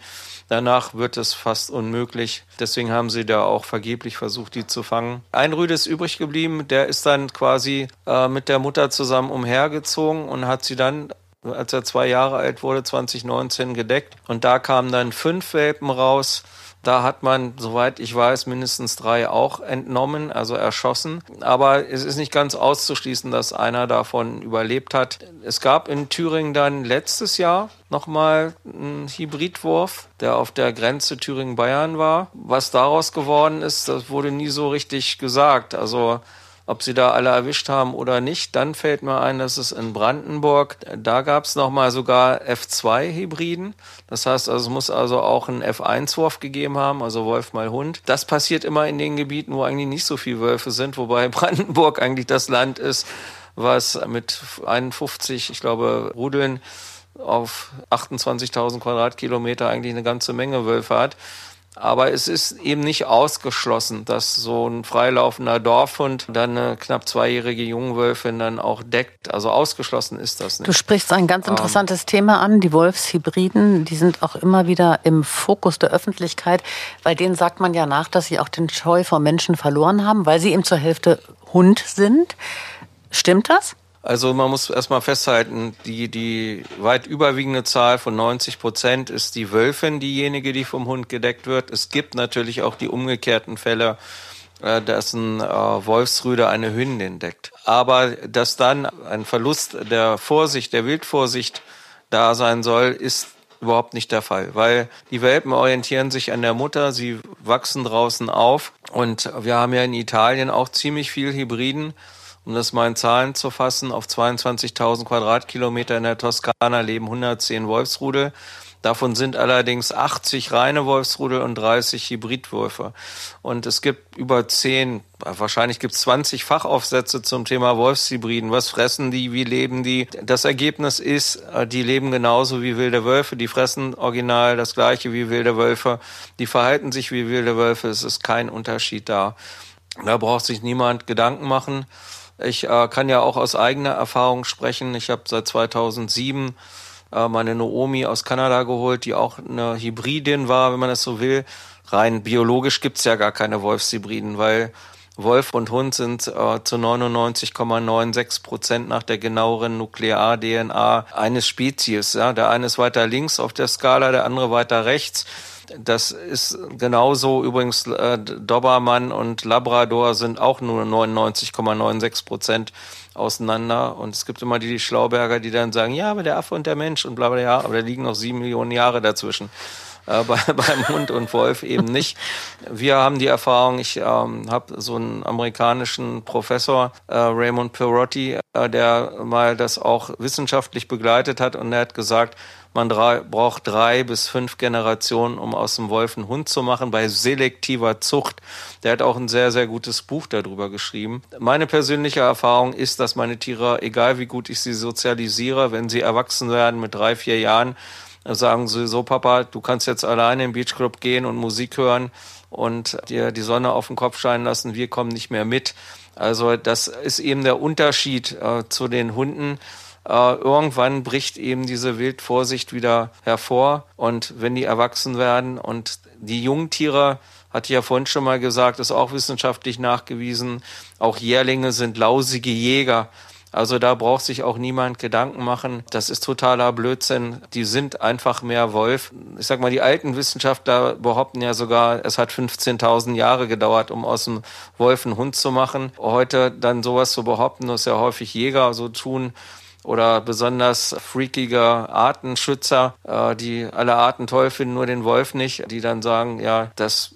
Danach wird es fast unmöglich. Deswegen haben sie da auch vergeblich versucht, die zu fangen. Ein Rüde ist übrig geblieben, der ist dann quasi äh, mit der Mutter zusammen umhergezogen und hat sie dann als er zwei Jahre alt wurde, 2019 gedeckt. Und da kamen dann fünf Welpen raus. Da hat man, soweit ich weiß, mindestens drei auch entnommen, also erschossen. Aber es ist nicht ganz auszuschließen, dass einer davon überlebt hat. Es gab in Thüringen dann letztes Jahr nochmal einen Hybridwurf, der auf der Grenze Thüringen-Bayern war. Was daraus geworden ist, das wurde nie so richtig gesagt. Also ob sie da alle erwischt haben oder nicht. Dann fällt mir ein, dass es in Brandenburg, da gab es nochmal sogar F2-Hybriden. Das heißt, also es muss also auch einen F1-Wurf gegeben haben, also Wolf mal Hund. Das passiert immer in den Gebieten, wo eigentlich nicht so viele Wölfe sind, wobei Brandenburg eigentlich das Land ist, was mit 51, ich glaube, Rudeln auf 28.000 Quadratkilometer eigentlich eine ganze Menge Wölfe hat. Aber es ist eben nicht ausgeschlossen, dass so ein freilaufender Dorfhund dann eine knapp zweijährige Jungwölfin dann auch deckt. Also ausgeschlossen ist das nicht. Du sprichst ein ganz ähm, interessantes ähm, Thema an. Die Wolfshybriden, die sind auch immer wieder im Fokus der Öffentlichkeit. Bei denen sagt man ja nach, dass sie auch den Scheu vor Menschen verloren haben, weil sie eben zur Hälfte Hund sind. Stimmt das? Also man muss erstmal festhalten, die, die weit überwiegende Zahl von 90 Prozent ist die Wölfin diejenige, die vom Hund gedeckt wird. Es gibt natürlich auch die umgekehrten Fälle, äh, dass ein äh, Wolfsrüde eine Hündin deckt. Aber dass dann ein Verlust der Vorsicht, der Wildvorsicht da sein soll, ist überhaupt nicht der Fall, weil die Welpen orientieren sich an der Mutter, sie wachsen draußen auf und wir haben ja in Italien auch ziemlich viel Hybriden um das mal in Zahlen zu fassen, auf 22.000 Quadratkilometer in der Toskana leben 110 Wolfsrudel. Davon sind allerdings 80 reine Wolfsrudel und 30 Hybridwölfe. Und es gibt über 10, wahrscheinlich gibt es 20 Fachaufsätze zum Thema Wolfshybriden. Was fressen die? Wie leben die? Das Ergebnis ist, äh, die leben genauso wie wilde Wölfe. Die fressen original das gleiche wie wilde Wölfe. Die verhalten sich wie wilde Wölfe. Es ist kein Unterschied da. Da braucht sich niemand Gedanken machen. Ich äh, kann ja auch aus eigener Erfahrung sprechen. Ich habe seit 2007 äh, meine Naomi aus Kanada geholt, die auch eine Hybridin war, wenn man das so will. Rein biologisch gibt's ja gar keine Wolfshybriden, weil Wolf und Hund sind äh, zu 99,96 Prozent nach der genaueren Nuklear-DNA eines Spezies. Ja? Der eine ist weiter links auf der Skala, der andere weiter rechts. Das ist genauso übrigens äh, Dobermann und Labrador sind auch nur 99,96 Prozent auseinander. Und es gibt immer die Schlauberger, die dann sagen, ja, aber der Affe und der Mensch und bla bla, ja, aber da liegen noch sieben Millionen Jahre dazwischen. Äh, bei, beim Hund und Wolf eben nicht. Wir haben die Erfahrung, ich ähm, habe so einen amerikanischen Professor, äh, Raymond Perotti, äh, der mal das auch wissenschaftlich begleitet hat und er hat gesagt, man drei, braucht drei bis fünf Generationen, um aus dem Wolf einen Hund zu machen, bei selektiver Zucht. Der hat auch ein sehr, sehr gutes Buch darüber geschrieben. Meine persönliche Erfahrung ist, dass meine Tiere, egal wie gut ich sie sozialisiere, wenn sie erwachsen werden mit drei, vier Jahren, sagen sie so, Papa, du kannst jetzt alleine im Beachclub gehen und Musik hören und dir die Sonne auf den Kopf scheinen lassen, wir kommen nicht mehr mit. Also das ist eben der Unterschied äh, zu den Hunden. Äh, irgendwann bricht eben diese Wildvorsicht wieder hervor. Und wenn die erwachsen werden und die Jungtiere, hatte ich ja vorhin schon mal gesagt, ist auch wissenschaftlich nachgewiesen, auch Jährlinge sind lausige Jäger. Also da braucht sich auch niemand Gedanken machen. Das ist totaler Blödsinn. Die sind einfach mehr Wolf. Ich sag mal, die alten Wissenschaftler behaupten ja sogar, es hat 15.000 Jahre gedauert, um aus dem Wolf einen Hund zu machen. Heute dann sowas zu behaupten, das ja häufig Jäger so tun, oder besonders freakige Artenschützer, äh, die alle Arten toll finden, nur den Wolf nicht, die dann sagen, ja, das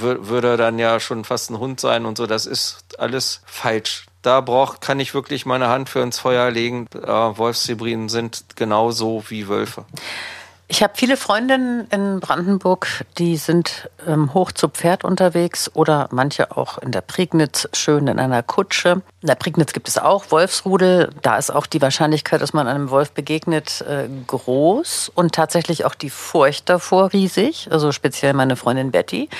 würde dann ja schon fast ein Hund sein und so. Das ist alles falsch. Da braucht, kann ich wirklich meine Hand für ins Feuer legen. Äh, Wolfshybriden sind genauso wie Wölfe. Ich habe viele Freundinnen in Brandenburg, die sind ähm, hoch zu Pferd unterwegs oder manche auch in der Prignitz schön in einer Kutsche. In der Prignitz gibt es auch Wolfsrudel. Da ist auch die Wahrscheinlichkeit, dass man einem Wolf begegnet, äh, groß und tatsächlich auch die Furcht davor riesig. Also speziell meine Freundin Betty.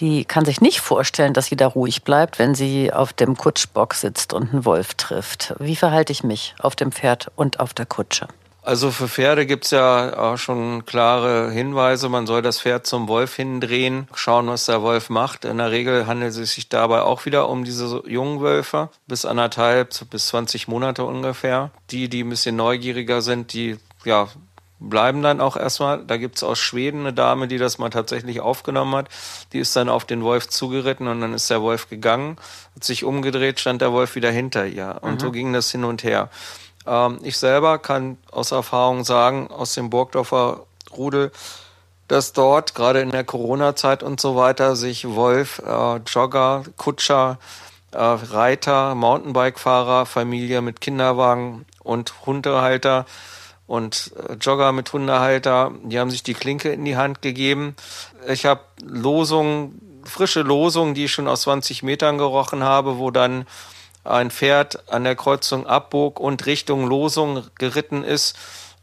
Die kann sich nicht vorstellen, dass sie da ruhig bleibt, wenn sie auf dem Kutschbock sitzt und einen Wolf trifft. Wie verhalte ich mich auf dem Pferd und auf der Kutsche? Also für Pferde gibt's ja auch schon klare Hinweise. Man soll das Pferd zum Wolf hindrehen, schauen, was der Wolf macht. In der Regel handelt es sich dabei auch wieder um diese jungen Wölfe, bis anderthalb bis 20 Monate ungefähr. Die, die ein bisschen neugieriger sind, die ja, bleiben dann auch erstmal. Da gibt's aus Schweden eine Dame, die das mal tatsächlich aufgenommen hat. Die ist dann auf den Wolf zugeritten und dann ist der Wolf gegangen, hat sich umgedreht, stand der Wolf wieder hinter ihr. Und mhm. so ging das hin und her. Ähm, ich selber kann aus Erfahrung sagen, aus dem Burgdorfer Rudel, dass dort gerade in der Corona-Zeit und so weiter sich Wolf, äh, Jogger, Kutscher, äh, Reiter, Mountainbike-Fahrer, Familie mit Kinderwagen und Hundehalter und äh, Jogger mit Hundehalter, die haben sich die Klinke in die Hand gegeben. Ich habe Losungen, frische Losungen, die ich schon aus 20 Metern gerochen habe, wo dann ein Pferd an der Kreuzung abbog und Richtung Losung geritten ist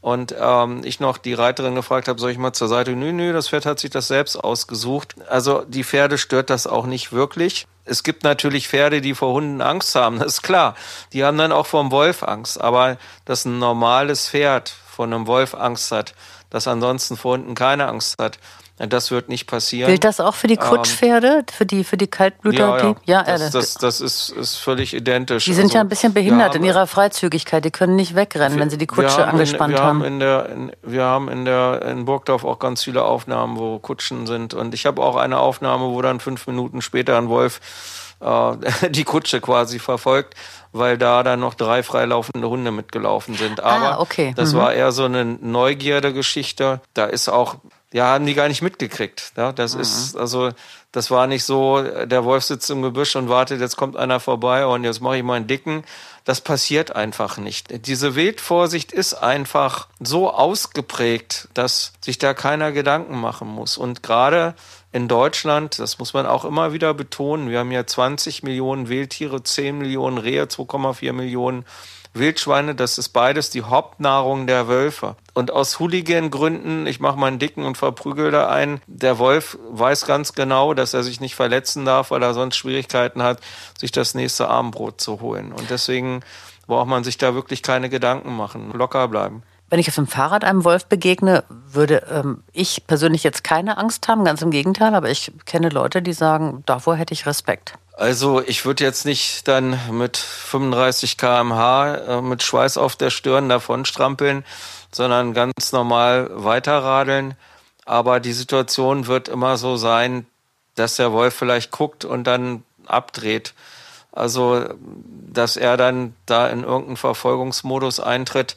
und ähm, ich noch die Reiterin gefragt habe, soll ich mal zur Seite? Nö, nö, das Pferd hat sich das selbst ausgesucht. Also die Pferde stört das auch nicht wirklich. Es gibt natürlich Pferde, die vor Hunden Angst haben, das ist klar. Die haben dann auch vor dem Wolf Angst. Aber dass ein normales Pferd vor einem Wolf Angst hat, das ansonsten vor Hunden keine Angst hat, das wird nicht passieren. Gilt das auch für die ähm, Kutschpferde, ähm, für die für die Kaltblüter? Ja, ja. Die, ja das, das, das ist, ist völlig identisch. Die sind also, ja ein bisschen behindert in ihrer Freizügigkeit. Die können nicht wegrennen, wir, wenn sie die Kutsche haben angespannt in, wir haben. haben in der, in, wir haben in der in Burgdorf auch ganz viele Aufnahmen, wo Kutschen sind. Und ich habe auch eine Aufnahme, wo dann fünf Minuten später ein Wolf äh, die Kutsche quasi verfolgt, weil da dann noch drei freilaufende Hunde mitgelaufen sind. Ah, Aber ah, okay. das mhm. war eher so eine Neugierde-Geschichte. Da ist auch ja, haben die gar nicht mitgekriegt. Ja, das mhm. ist, also, das war nicht so, der Wolf sitzt im Gebüsch und wartet, jetzt kommt einer vorbei und jetzt mache ich mal einen dicken. das passiert einfach nicht. Diese Wildvorsicht ist einfach so ausgeprägt, dass sich da keiner Gedanken machen muss. Und gerade in Deutschland, das muss man auch immer wieder betonen, wir haben ja 20 Millionen Wildtiere, 10 Millionen Rehe, 2,4 Millionen Wildschweine, das ist beides die Hauptnahrung der Wölfe. Und aus Hooligan-Gründen, ich mache mal einen dicken und verprügel da einen, der Wolf weiß ganz genau, dass er sich nicht verletzen darf, weil er sonst Schwierigkeiten hat, sich das nächste Abendbrot zu holen. Und deswegen braucht man sich da wirklich keine Gedanken machen, locker bleiben. Wenn ich auf dem Fahrrad einem Wolf begegne, würde ähm, ich persönlich jetzt keine Angst haben, ganz im Gegenteil, aber ich kenne Leute, die sagen, davor hätte ich Respekt. Also ich würde jetzt nicht dann mit 35 km/h äh, mit Schweiß auf der Stirn davon strampeln, sondern ganz normal weiterradeln. Aber die Situation wird immer so sein, dass der Wolf vielleicht guckt und dann abdreht. Also, dass er dann da in irgendeinen Verfolgungsmodus eintritt.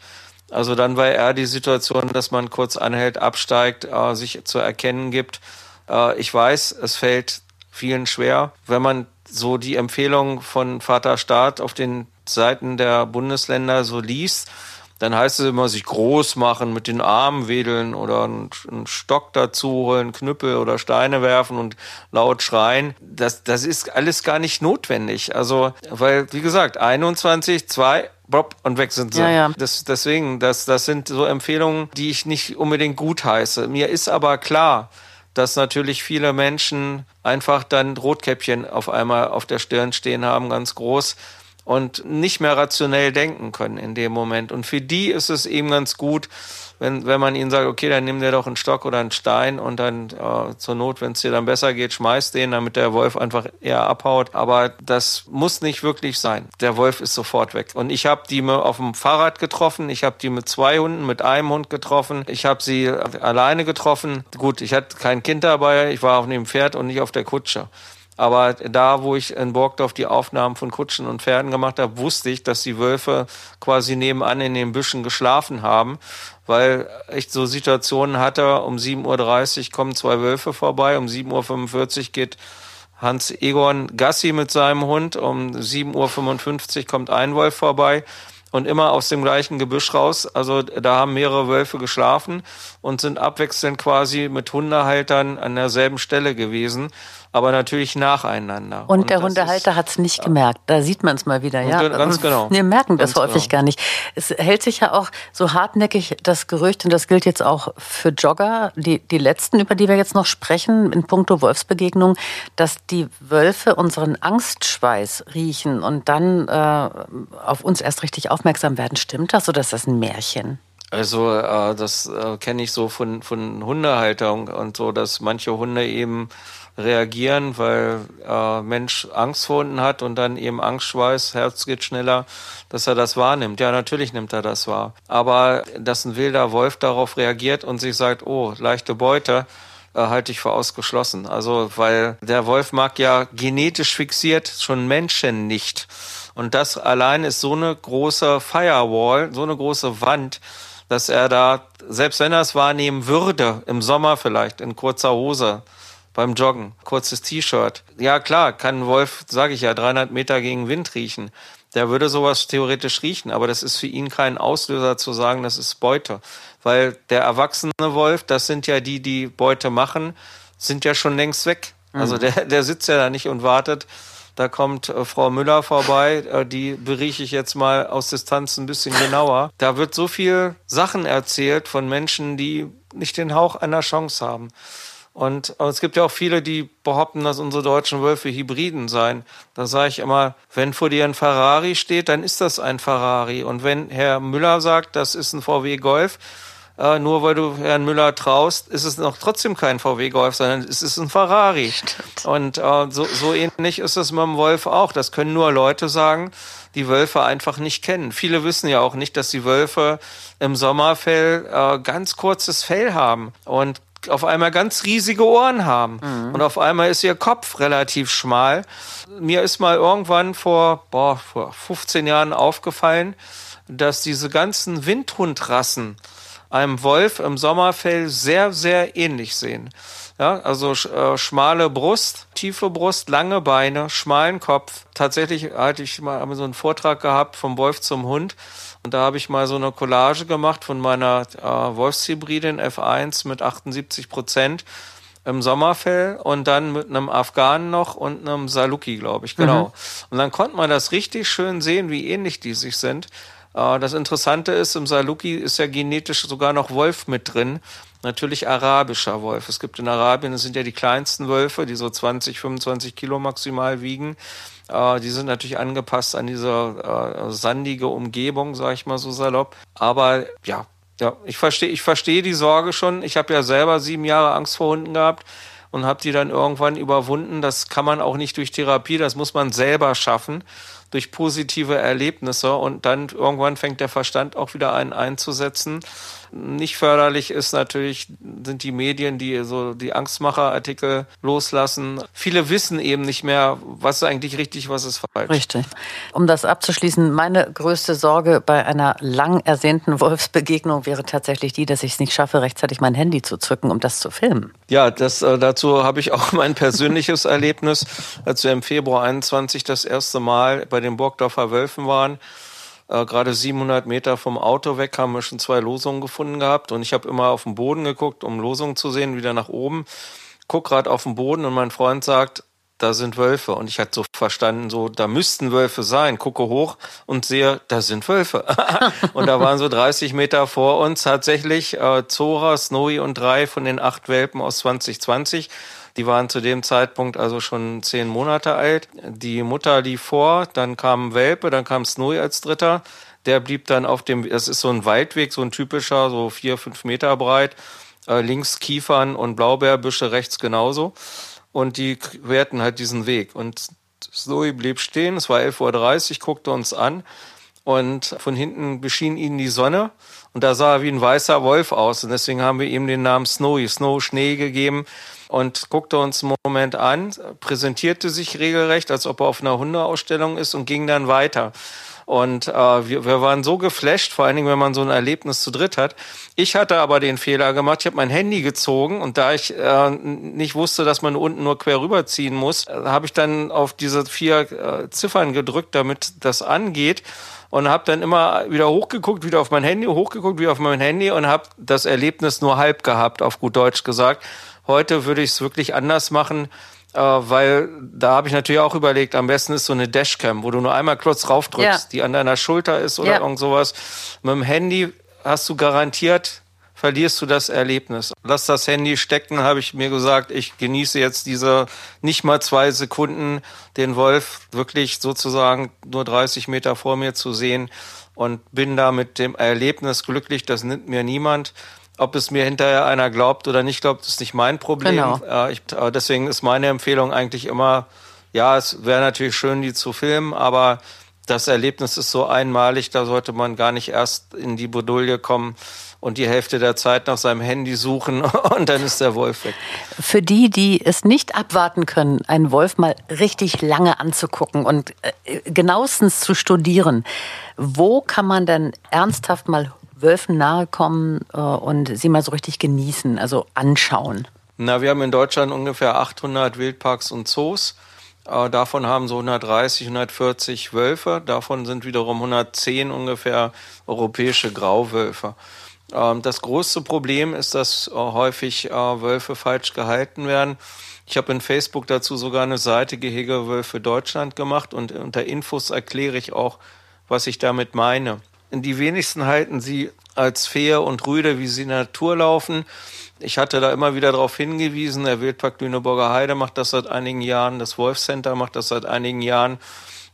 Also dann war eher die Situation, dass man kurz anhält, absteigt, äh, sich zu erkennen gibt. Äh, ich weiß, es fällt vielen schwer, wenn man so die Empfehlung von Vater Staat auf den Seiten der Bundesländer so liest, dann heißt es immer, sich groß machen, mit den Armen wedeln oder einen, Stock dazu holen, Knüppel oder Steine werfen und laut schreien. Das, das ist alles gar nicht notwendig. Also, weil, wie gesagt, 21, 2, Bob und weg sind sie. Ja, ja. Das, deswegen, das, das sind so Empfehlungen, die ich nicht unbedingt gut heiße. Mir ist aber klar, dass natürlich viele Menschen einfach dann Rotkäppchen auf einmal auf der Stirn stehen haben, ganz groß und nicht mehr rationell denken können in dem Moment. Und für die ist es eben ganz gut, wenn, wenn man ihnen sagt, okay, dann nimm dir doch einen Stock oder einen Stein und dann äh, zur Not, wenn es dir dann besser geht, schmeiß den, damit der Wolf einfach eher abhaut. Aber das muss nicht wirklich sein. Der Wolf ist sofort weg. Und ich habe die auf dem Fahrrad getroffen, ich habe die mit zwei Hunden, mit einem Hund getroffen, ich habe sie alleine getroffen. Gut, ich hatte kein Kind dabei, ich war auf dem Pferd und nicht auf der Kutsche. Aber da, wo ich in Borgdorf die Aufnahmen von Kutschen und Pferden gemacht habe, wusste ich, dass die Wölfe quasi nebenan in den Büschen geschlafen haben, weil ich so Situationen hatte, um 7.30 Uhr kommen zwei Wölfe vorbei, um 7.45 Uhr geht Hans Egon Gassi mit seinem Hund, um 7.55 Uhr kommt ein Wolf vorbei. Und immer aus dem gleichen Gebüsch raus. Also da haben mehrere Wölfe geschlafen und sind abwechselnd quasi mit Hundehaltern an derselben Stelle gewesen aber natürlich nacheinander. Und, und der Hundehalter hat es nicht gemerkt. Da sieht man es mal wieder, ja. Ganz genau. Wir merken das ganz häufig genau. gar nicht. Es hält sich ja auch so hartnäckig das Gerücht, und das gilt jetzt auch für Jogger, die, die letzten, über die wir jetzt noch sprechen, in puncto Wolfsbegegnung, dass die Wölfe unseren Angstschweiß riechen und dann äh, auf uns erst richtig aufmerksam werden. Stimmt das oder ist das ein Märchen? Also äh, das äh, kenne ich so von, von Hundehaltung und so, dass manche Hunde eben reagieren, weil äh, Mensch Angst vor Hunden hat und dann eben Angstschweiß, Herz geht schneller, dass er das wahrnimmt. Ja, natürlich nimmt er das wahr. Aber dass ein wilder Wolf darauf reagiert und sich sagt, oh, leichte Beute, äh, halte ich für ausgeschlossen. Also, weil der Wolf mag ja genetisch fixiert schon Menschen nicht. Und das allein ist so eine große Firewall, so eine große Wand, dass er da, selbst wenn er es wahrnehmen würde, im Sommer vielleicht in kurzer Hose, beim Joggen, kurzes T-Shirt. Ja klar, kann ein Wolf, sage ich ja, 300 Meter gegen Wind riechen. Der würde sowas theoretisch riechen, aber das ist für ihn kein Auslöser zu sagen, das ist Beute. Weil der erwachsene Wolf, das sind ja die, die Beute machen, sind ja schon längst weg. Also mhm. der, der sitzt ja da nicht und wartet. Da kommt äh, Frau Müller vorbei, äh, die berieche ich jetzt mal aus Distanz ein bisschen genauer. Da wird so viel Sachen erzählt von Menschen, die nicht den Hauch einer Chance haben. Und es gibt ja auch viele, die behaupten, dass unsere deutschen Wölfe Hybriden seien. Da sage ich immer, wenn vor dir ein Ferrari steht, dann ist das ein Ferrari. Und wenn Herr Müller sagt, das ist ein VW Golf, äh, nur weil du Herrn Müller traust, ist es noch trotzdem kein VW Golf, sondern es ist ein Ferrari. Stimmt. Und äh, so, so ähnlich ist es mit dem Wolf auch. Das können nur Leute sagen, die Wölfe einfach nicht kennen. Viele wissen ja auch nicht, dass die Wölfe im Sommerfell äh, ganz kurzes Fell haben. Und auf einmal ganz riesige Ohren haben. Mhm. Und auf einmal ist ihr Kopf relativ schmal. Mir ist mal irgendwann vor, boah, vor 15 Jahren aufgefallen, dass diese ganzen Windhundrassen einem Wolf im Sommerfell sehr, sehr ähnlich sehen. Ja, also äh, schmale Brust, tiefe Brust, lange Beine, schmalen Kopf. Tatsächlich hatte ich mal so einen Vortrag gehabt vom Wolf zum Hund und da habe ich mal so eine Collage gemacht von meiner äh, Wolfshybridin F1 mit 78 Prozent im Sommerfell und dann mit einem Afghanen noch und einem Saluki, glaube ich, genau. Mhm. Und dann konnte man das richtig schön sehen, wie ähnlich die sich sind. Äh, das Interessante ist, im Saluki ist ja genetisch sogar noch Wolf mit drin natürlich arabischer Wolf. Es gibt in Arabien, das sind ja die kleinsten Wölfe, die so 20, 25 Kilo maximal wiegen. Äh, die sind natürlich angepasst an diese äh, sandige Umgebung, sag ich mal so salopp. Aber ja, ja, ich verstehe, ich verstehe die Sorge schon. Ich habe ja selber sieben Jahre Angst vor Hunden gehabt und habe die dann irgendwann überwunden. Das kann man auch nicht durch Therapie, das muss man selber schaffen durch positive Erlebnisse und dann irgendwann fängt der Verstand auch wieder einen einzusetzen. Nicht förderlich ist natürlich, sind die Medien, die so die Angstmacher-Artikel loslassen. Viele wissen eben nicht mehr, was ist eigentlich richtig, was ist falsch. Richtig. Um das abzuschließen, meine größte Sorge bei einer lang ersehnten Wolfsbegegnung wäre tatsächlich die, dass ich es nicht schaffe, rechtzeitig mein Handy zu zücken, um das zu filmen. Ja, das, äh, dazu habe ich auch mein persönliches Erlebnis, als wir im Februar 21 das erste Mal bei den Burgdorfer Wölfen waren äh, gerade 700 Meter vom Auto weg haben wir schon zwei Losungen gefunden gehabt und ich habe immer auf den Boden geguckt, um Losungen zu sehen, wieder nach oben. Guck gerade auf den Boden und mein Freund sagt, da sind Wölfe. Und ich hatte so verstanden, so, da müssten Wölfe sein. Gucke hoch und sehe, da sind Wölfe. und da waren so 30 Meter vor uns tatsächlich äh, Zora, Snowy und drei von den acht Welpen aus 2020. Die waren zu dem Zeitpunkt also schon zehn Monate alt. Die Mutter lief vor, dann kam Welpe, dann kam Snowy als Dritter. Der blieb dann auf dem, das ist so ein Waldweg, so ein typischer, so vier, fünf Meter breit. Äh, links Kiefern und Blaubeerbüsche, rechts genauso. Und die querten halt diesen Weg. Und Snowy blieb stehen, es war 11.30 Uhr, guckte uns an und von hinten beschien ihn die Sonne und da sah er wie ein weißer Wolf aus und deswegen haben wir ihm den Namen Snowy, Snow Schnee gegeben und guckte uns einen Moment an, präsentierte sich regelrecht, als ob er auf einer Hundeausstellung ist und ging dann weiter. Und äh, wir, wir waren so geflasht, vor allen Dingen, wenn man so ein Erlebnis zu dritt hat. Ich hatte aber den Fehler gemacht, ich habe mein Handy gezogen und da ich äh, nicht wusste, dass man unten nur quer rüberziehen muss, äh, habe ich dann auf diese vier äh, Ziffern gedrückt, damit das angeht und habe dann immer wieder hochgeguckt, wieder auf mein Handy, hochgeguckt, wieder auf mein Handy und habe das Erlebnis nur halb gehabt, auf gut Deutsch gesagt. Heute würde ich es wirklich anders machen, äh, weil da habe ich natürlich auch überlegt, am besten ist so eine Dashcam, wo du nur einmal kurz raufdrückst, ja. die an deiner Schulter ist oder ja. irgend sowas. Mit dem Handy hast du garantiert verlierst du das Erlebnis. Lass das Handy stecken, habe ich mir gesagt. Ich genieße jetzt diese nicht mal zwei Sekunden, den Wolf wirklich sozusagen nur 30 Meter vor mir zu sehen und bin da mit dem Erlebnis glücklich. Das nimmt mir niemand. Ob es mir hinterher einer glaubt oder nicht glaubt, ist nicht mein Problem. Genau. Äh, ich, äh, deswegen ist meine Empfehlung eigentlich immer, ja, es wäre natürlich schön, die zu filmen, aber das Erlebnis ist so einmalig, da sollte man gar nicht erst in die Bredouille kommen und die Hälfte der Zeit nach seinem Handy suchen und dann ist der Wolf weg. Für die, die es nicht abwarten können, einen Wolf mal richtig lange anzugucken und äh, genauestens zu studieren, wo kann man denn ernsthaft mal Wölfen nahe kommen äh, und sie mal so richtig genießen, also anschauen? Na, wir haben in Deutschland ungefähr 800 Wildparks und Zoos. Äh, davon haben so 130, 140 Wölfe. Davon sind wiederum 110 ungefähr europäische Grauwölfe. Ähm, das größte Problem ist, dass äh, häufig Wölfe falsch gehalten werden. Ich habe in Facebook dazu sogar eine Seite Gehegewölfe Deutschland gemacht und unter Infos erkläre ich auch, was ich damit meine. Die wenigsten halten sie als fair und rüde, wie sie in der Natur laufen. Ich hatte da immer wieder darauf hingewiesen, der Wildpark Lüneburger Heide macht das seit einigen Jahren, das Wolfcenter macht das seit einigen Jahren.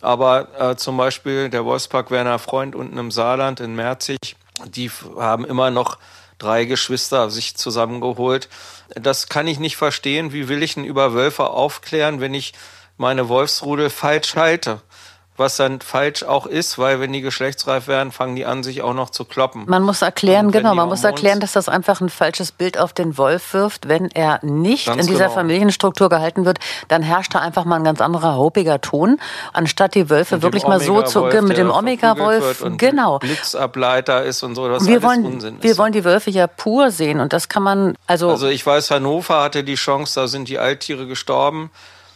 Aber äh, zum Beispiel der Wolfspark Werner Freund unten im Saarland in Merzig, die haben immer noch drei Geschwister sich zusammengeholt. Das kann ich nicht verstehen. Wie will ich denn über Wölfe aufklären, wenn ich meine Wolfsrudel falsch halte? Was dann falsch auch ist, weil wenn die geschlechtsreif werden, fangen die an, sich auch noch zu kloppen. Man muss erklären, genau, man muss erklären, dass das einfach ein falsches Bild auf den Wolf wirft. Wenn er nicht in dieser genau. Familienstruktur gehalten wird, dann herrscht da einfach mal ein ganz anderer, hoppiger Ton, anstatt die Wölfe mit wirklich mal so zu, mit dem Omega-Wolf, genau. Blitzableiter ist und so, was wir wollen, Unsinn ist. Wir wollen die Wölfe ja pur sehen und das kann man, also. Also ich weiß, Hannover hatte die Chance, da sind die Alttiere gestorben.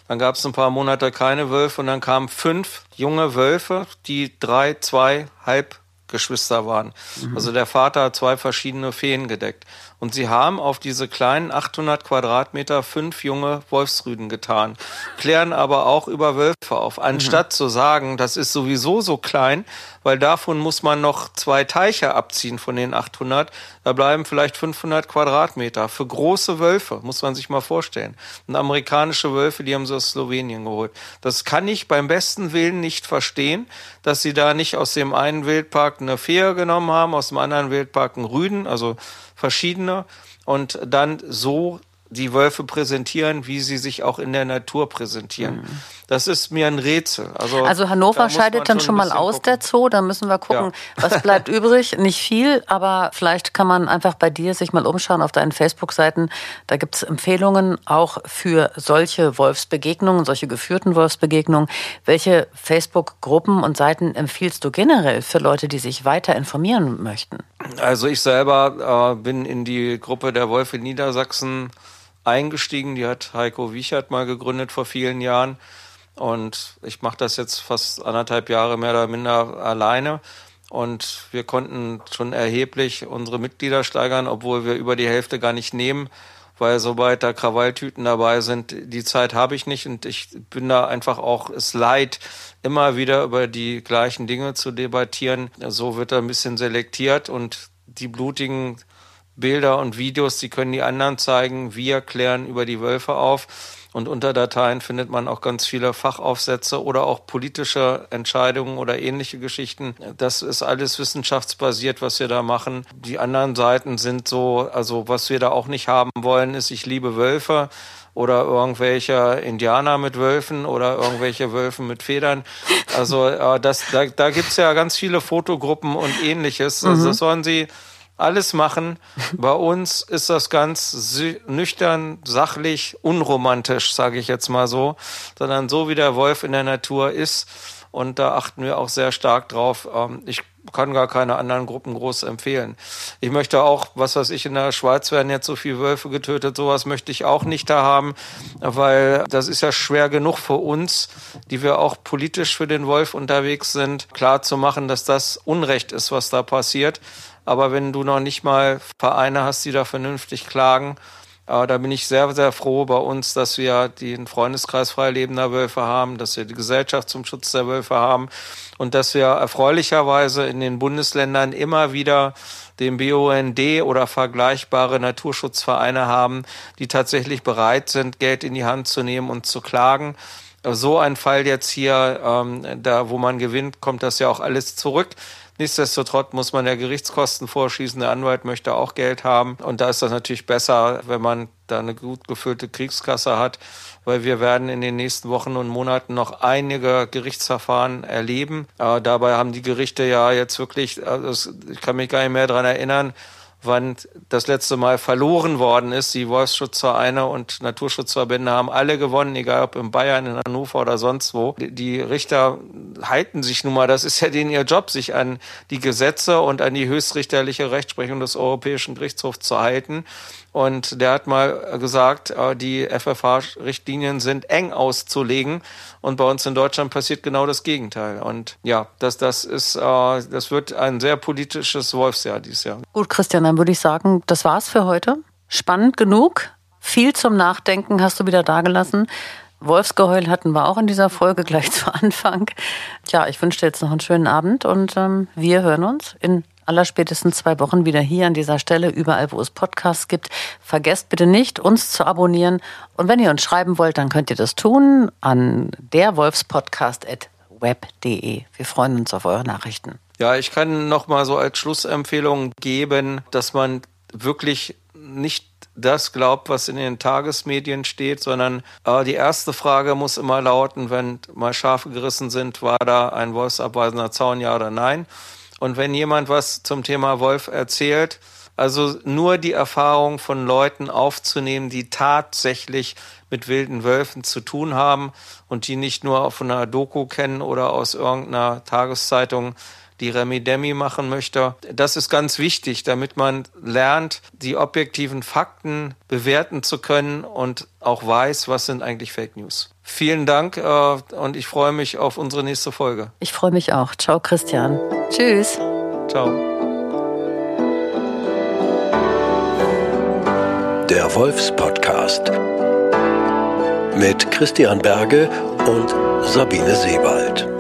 Dann gab es ein paar Monate keine Wölfe und dann kamen fünf junge Wölfe, die drei, zwei Halbgeschwister waren. Mhm. Also der Vater hat zwei verschiedene Feen gedeckt. Und sie haben auf diese kleinen 800 Quadratmeter fünf junge Wolfsrüden getan, klären aber auch über Wölfe auf. Anstatt mhm. zu sagen, das ist sowieso so klein, weil davon muss man noch zwei Teiche abziehen von den 800, da bleiben vielleicht 500 Quadratmeter. Für große Wölfe, muss man sich mal vorstellen. Und amerikanische Wölfe, die haben sie aus Slowenien geholt. Das kann ich beim besten Willen nicht verstehen, dass sie da nicht aus dem einen Wildpark eine Fee genommen haben, aus dem anderen Wildpark einen Rüden, also verschiedene und dann so die Wölfe präsentieren, wie sie sich auch in der Natur präsentieren. Mhm. Das ist mir ein Rätsel. Also, also Hannover scheidet dann schon mal aus, gucken. der Zoo. Da müssen wir gucken, ja. was bleibt übrig. Nicht viel, aber vielleicht kann man einfach bei dir sich mal umschauen auf deinen Facebook-Seiten. Da gibt es Empfehlungen auch für solche Wolfsbegegnungen, solche geführten Wolfsbegegnungen. Welche Facebook-Gruppen und Seiten empfiehlst du generell für Leute, die sich weiter informieren möchten? Also ich selber äh, bin in die Gruppe der Wolfe Niedersachsen eingestiegen. Die hat Heiko Wiechert mal gegründet vor vielen Jahren. Und ich mache das jetzt fast anderthalb Jahre mehr oder minder alleine. Und wir konnten schon erheblich unsere Mitglieder steigern, obwohl wir über die Hälfte gar nicht nehmen, weil sobald da Krawalltüten dabei sind, die Zeit habe ich nicht und ich bin da einfach auch es leid, immer wieder über die gleichen Dinge zu debattieren. So wird da ein bisschen selektiert und die blutigen Bilder und Videos, die können die anderen zeigen. Wir klären über die Wölfe auf. Und unter Dateien findet man auch ganz viele Fachaufsätze oder auch politische Entscheidungen oder ähnliche Geschichten. Das ist alles wissenschaftsbasiert, was wir da machen. Die anderen Seiten sind so, also was wir da auch nicht haben wollen, ist, ich liebe Wölfe oder irgendwelche Indianer mit Wölfen oder irgendwelche Wölfen mit Federn. Also äh, das, da, da gibt's ja ganz viele Fotogruppen und ähnliches. Also mhm. das sollen sie alles machen. Bei uns ist das ganz nüchtern, sachlich, unromantisch, sage ich jetzt mal so, sondern so wie der Wolf in der Natur ist. Und da achten wir auch sehr stark drauf. Ähm, ich kann gar keine anderen Gruppen groß empfehlen. Ich möchte auch, was weiß ich, in der Schweiz werden jetzt so viele Wölfe getötet, sowas möchte ich auch nicht da haben, weil das ist ja schwer genug für uns, die wir auch politisch für den Wolf unterwegs sind, klar zu machen, dass das Unrecht ist, was da passiert. Aber wenn du noch nicht mal Vereine hast, die da vernünftig klagen, äh, da bin ich sehr, sehr froh bei uns, dass wir den Freundeskreis Freilebender Wölfe haben, dass wir die Gesellschaft zum Schutz der Wölfe haben und dass wir erfreulicherweise in den Bundesländern immer wieder den BUND oder vergleichbare Naturschutzvereine haben, die tatsächlich bereit sind, Geld in die Hand zu nehmen und zu klagen. So ein Fall jetzt hier, ähm, da wo man gewinnt, kommt das ja auch alles zurück. Nichtsdestotrotz muss man ja Gerichtskosten vorschießen. Der Anwalt möchte auch Geld haben. Und da ist das natürlich besser, wenn man da eine gut gefüllte Kriegskasse hat, weil wir werden in den nächsten Wochen und Monaten noch einige Gerichtsverfahren erleben. Aber dabei haben die Gerichte ja jetzt wirklich, also ich kann mich gar nicht mehr daran erinnern, wann das letzte Mal verloren worden ist. Die Wolfsschutzvereine und Naturschutzverbände haben alle gewonnen, egal ob in Bayern, in Hannover oder sonst wo. Die Richter halten sich nun mal, das ist ja denen ihr Job, sich an die Gesetze und an die höchstrichterliche Rechtsprechung des Europäischen Gerichtshofs zu halten. Und der hat mal gesagt, äh, die FFH-Richtlinien sind eng auszulegen. Und bei uns in Deutschland passiert genau das Gegenteil. Und ja, das, das ist, äh, das wird ein sehr politisches Wolfsjahr dieses Jahr. Gut, Christian, dann würde ich sagen, das war's für heute. Spannend genug. Viel zum Nachdenken hast du wieder dagelassen. Wolfsgeheul hatten wir auch in dieser Folge gleich zu Anfang. Tja, ich wünsche dir jetzt noch einen schönen Abend und ähm, wir hören uns in allerspätestens zwei Wochen wieder hier an dieser Stelle, überall, wo es Podcasts gibt. Vergesst bitte nicht, uns zu abonnieren. Und wenn ihr uns schreiben wollt, dann könnt ihr das tun an derwolfspodcast.web.de. Wir freuen uns auf eure Nachrichten. Ja, ich kann noch mal so als Schlussempfehlung geben, dass man wirklich nicht das glaubt, was in den Tagesmedien steht, sondern äh, die erste Frage muss immer lauten, wenn mal Schafe gerissen sind, war da ein wolfsabweisender Zaun, ja oder nein? Und wenn jemand was zum Thema Wolf erzählt, also nur die Erfahrung von Leuten aufzunehmen, die tatsächlich mit wilden Wölfen zu tun haben und die nicht nur auf einer Doku kennen oder aus irgendeiner Tageszeitung die Remi Demi machen möchte. Das ist ganz wichtig, damit man lernt, die objektiven Fakten bewerten zu können und auch weiß, was sind eigentlich Fake News. Vielen Dank äh, und ich freue mich auf unsere nächste Folge. Ich freue mich auch. Ciao, Christian. Tschüss. Ciao. Der Wolfs-Podcast mit Christian Berge und Sabine Sebald.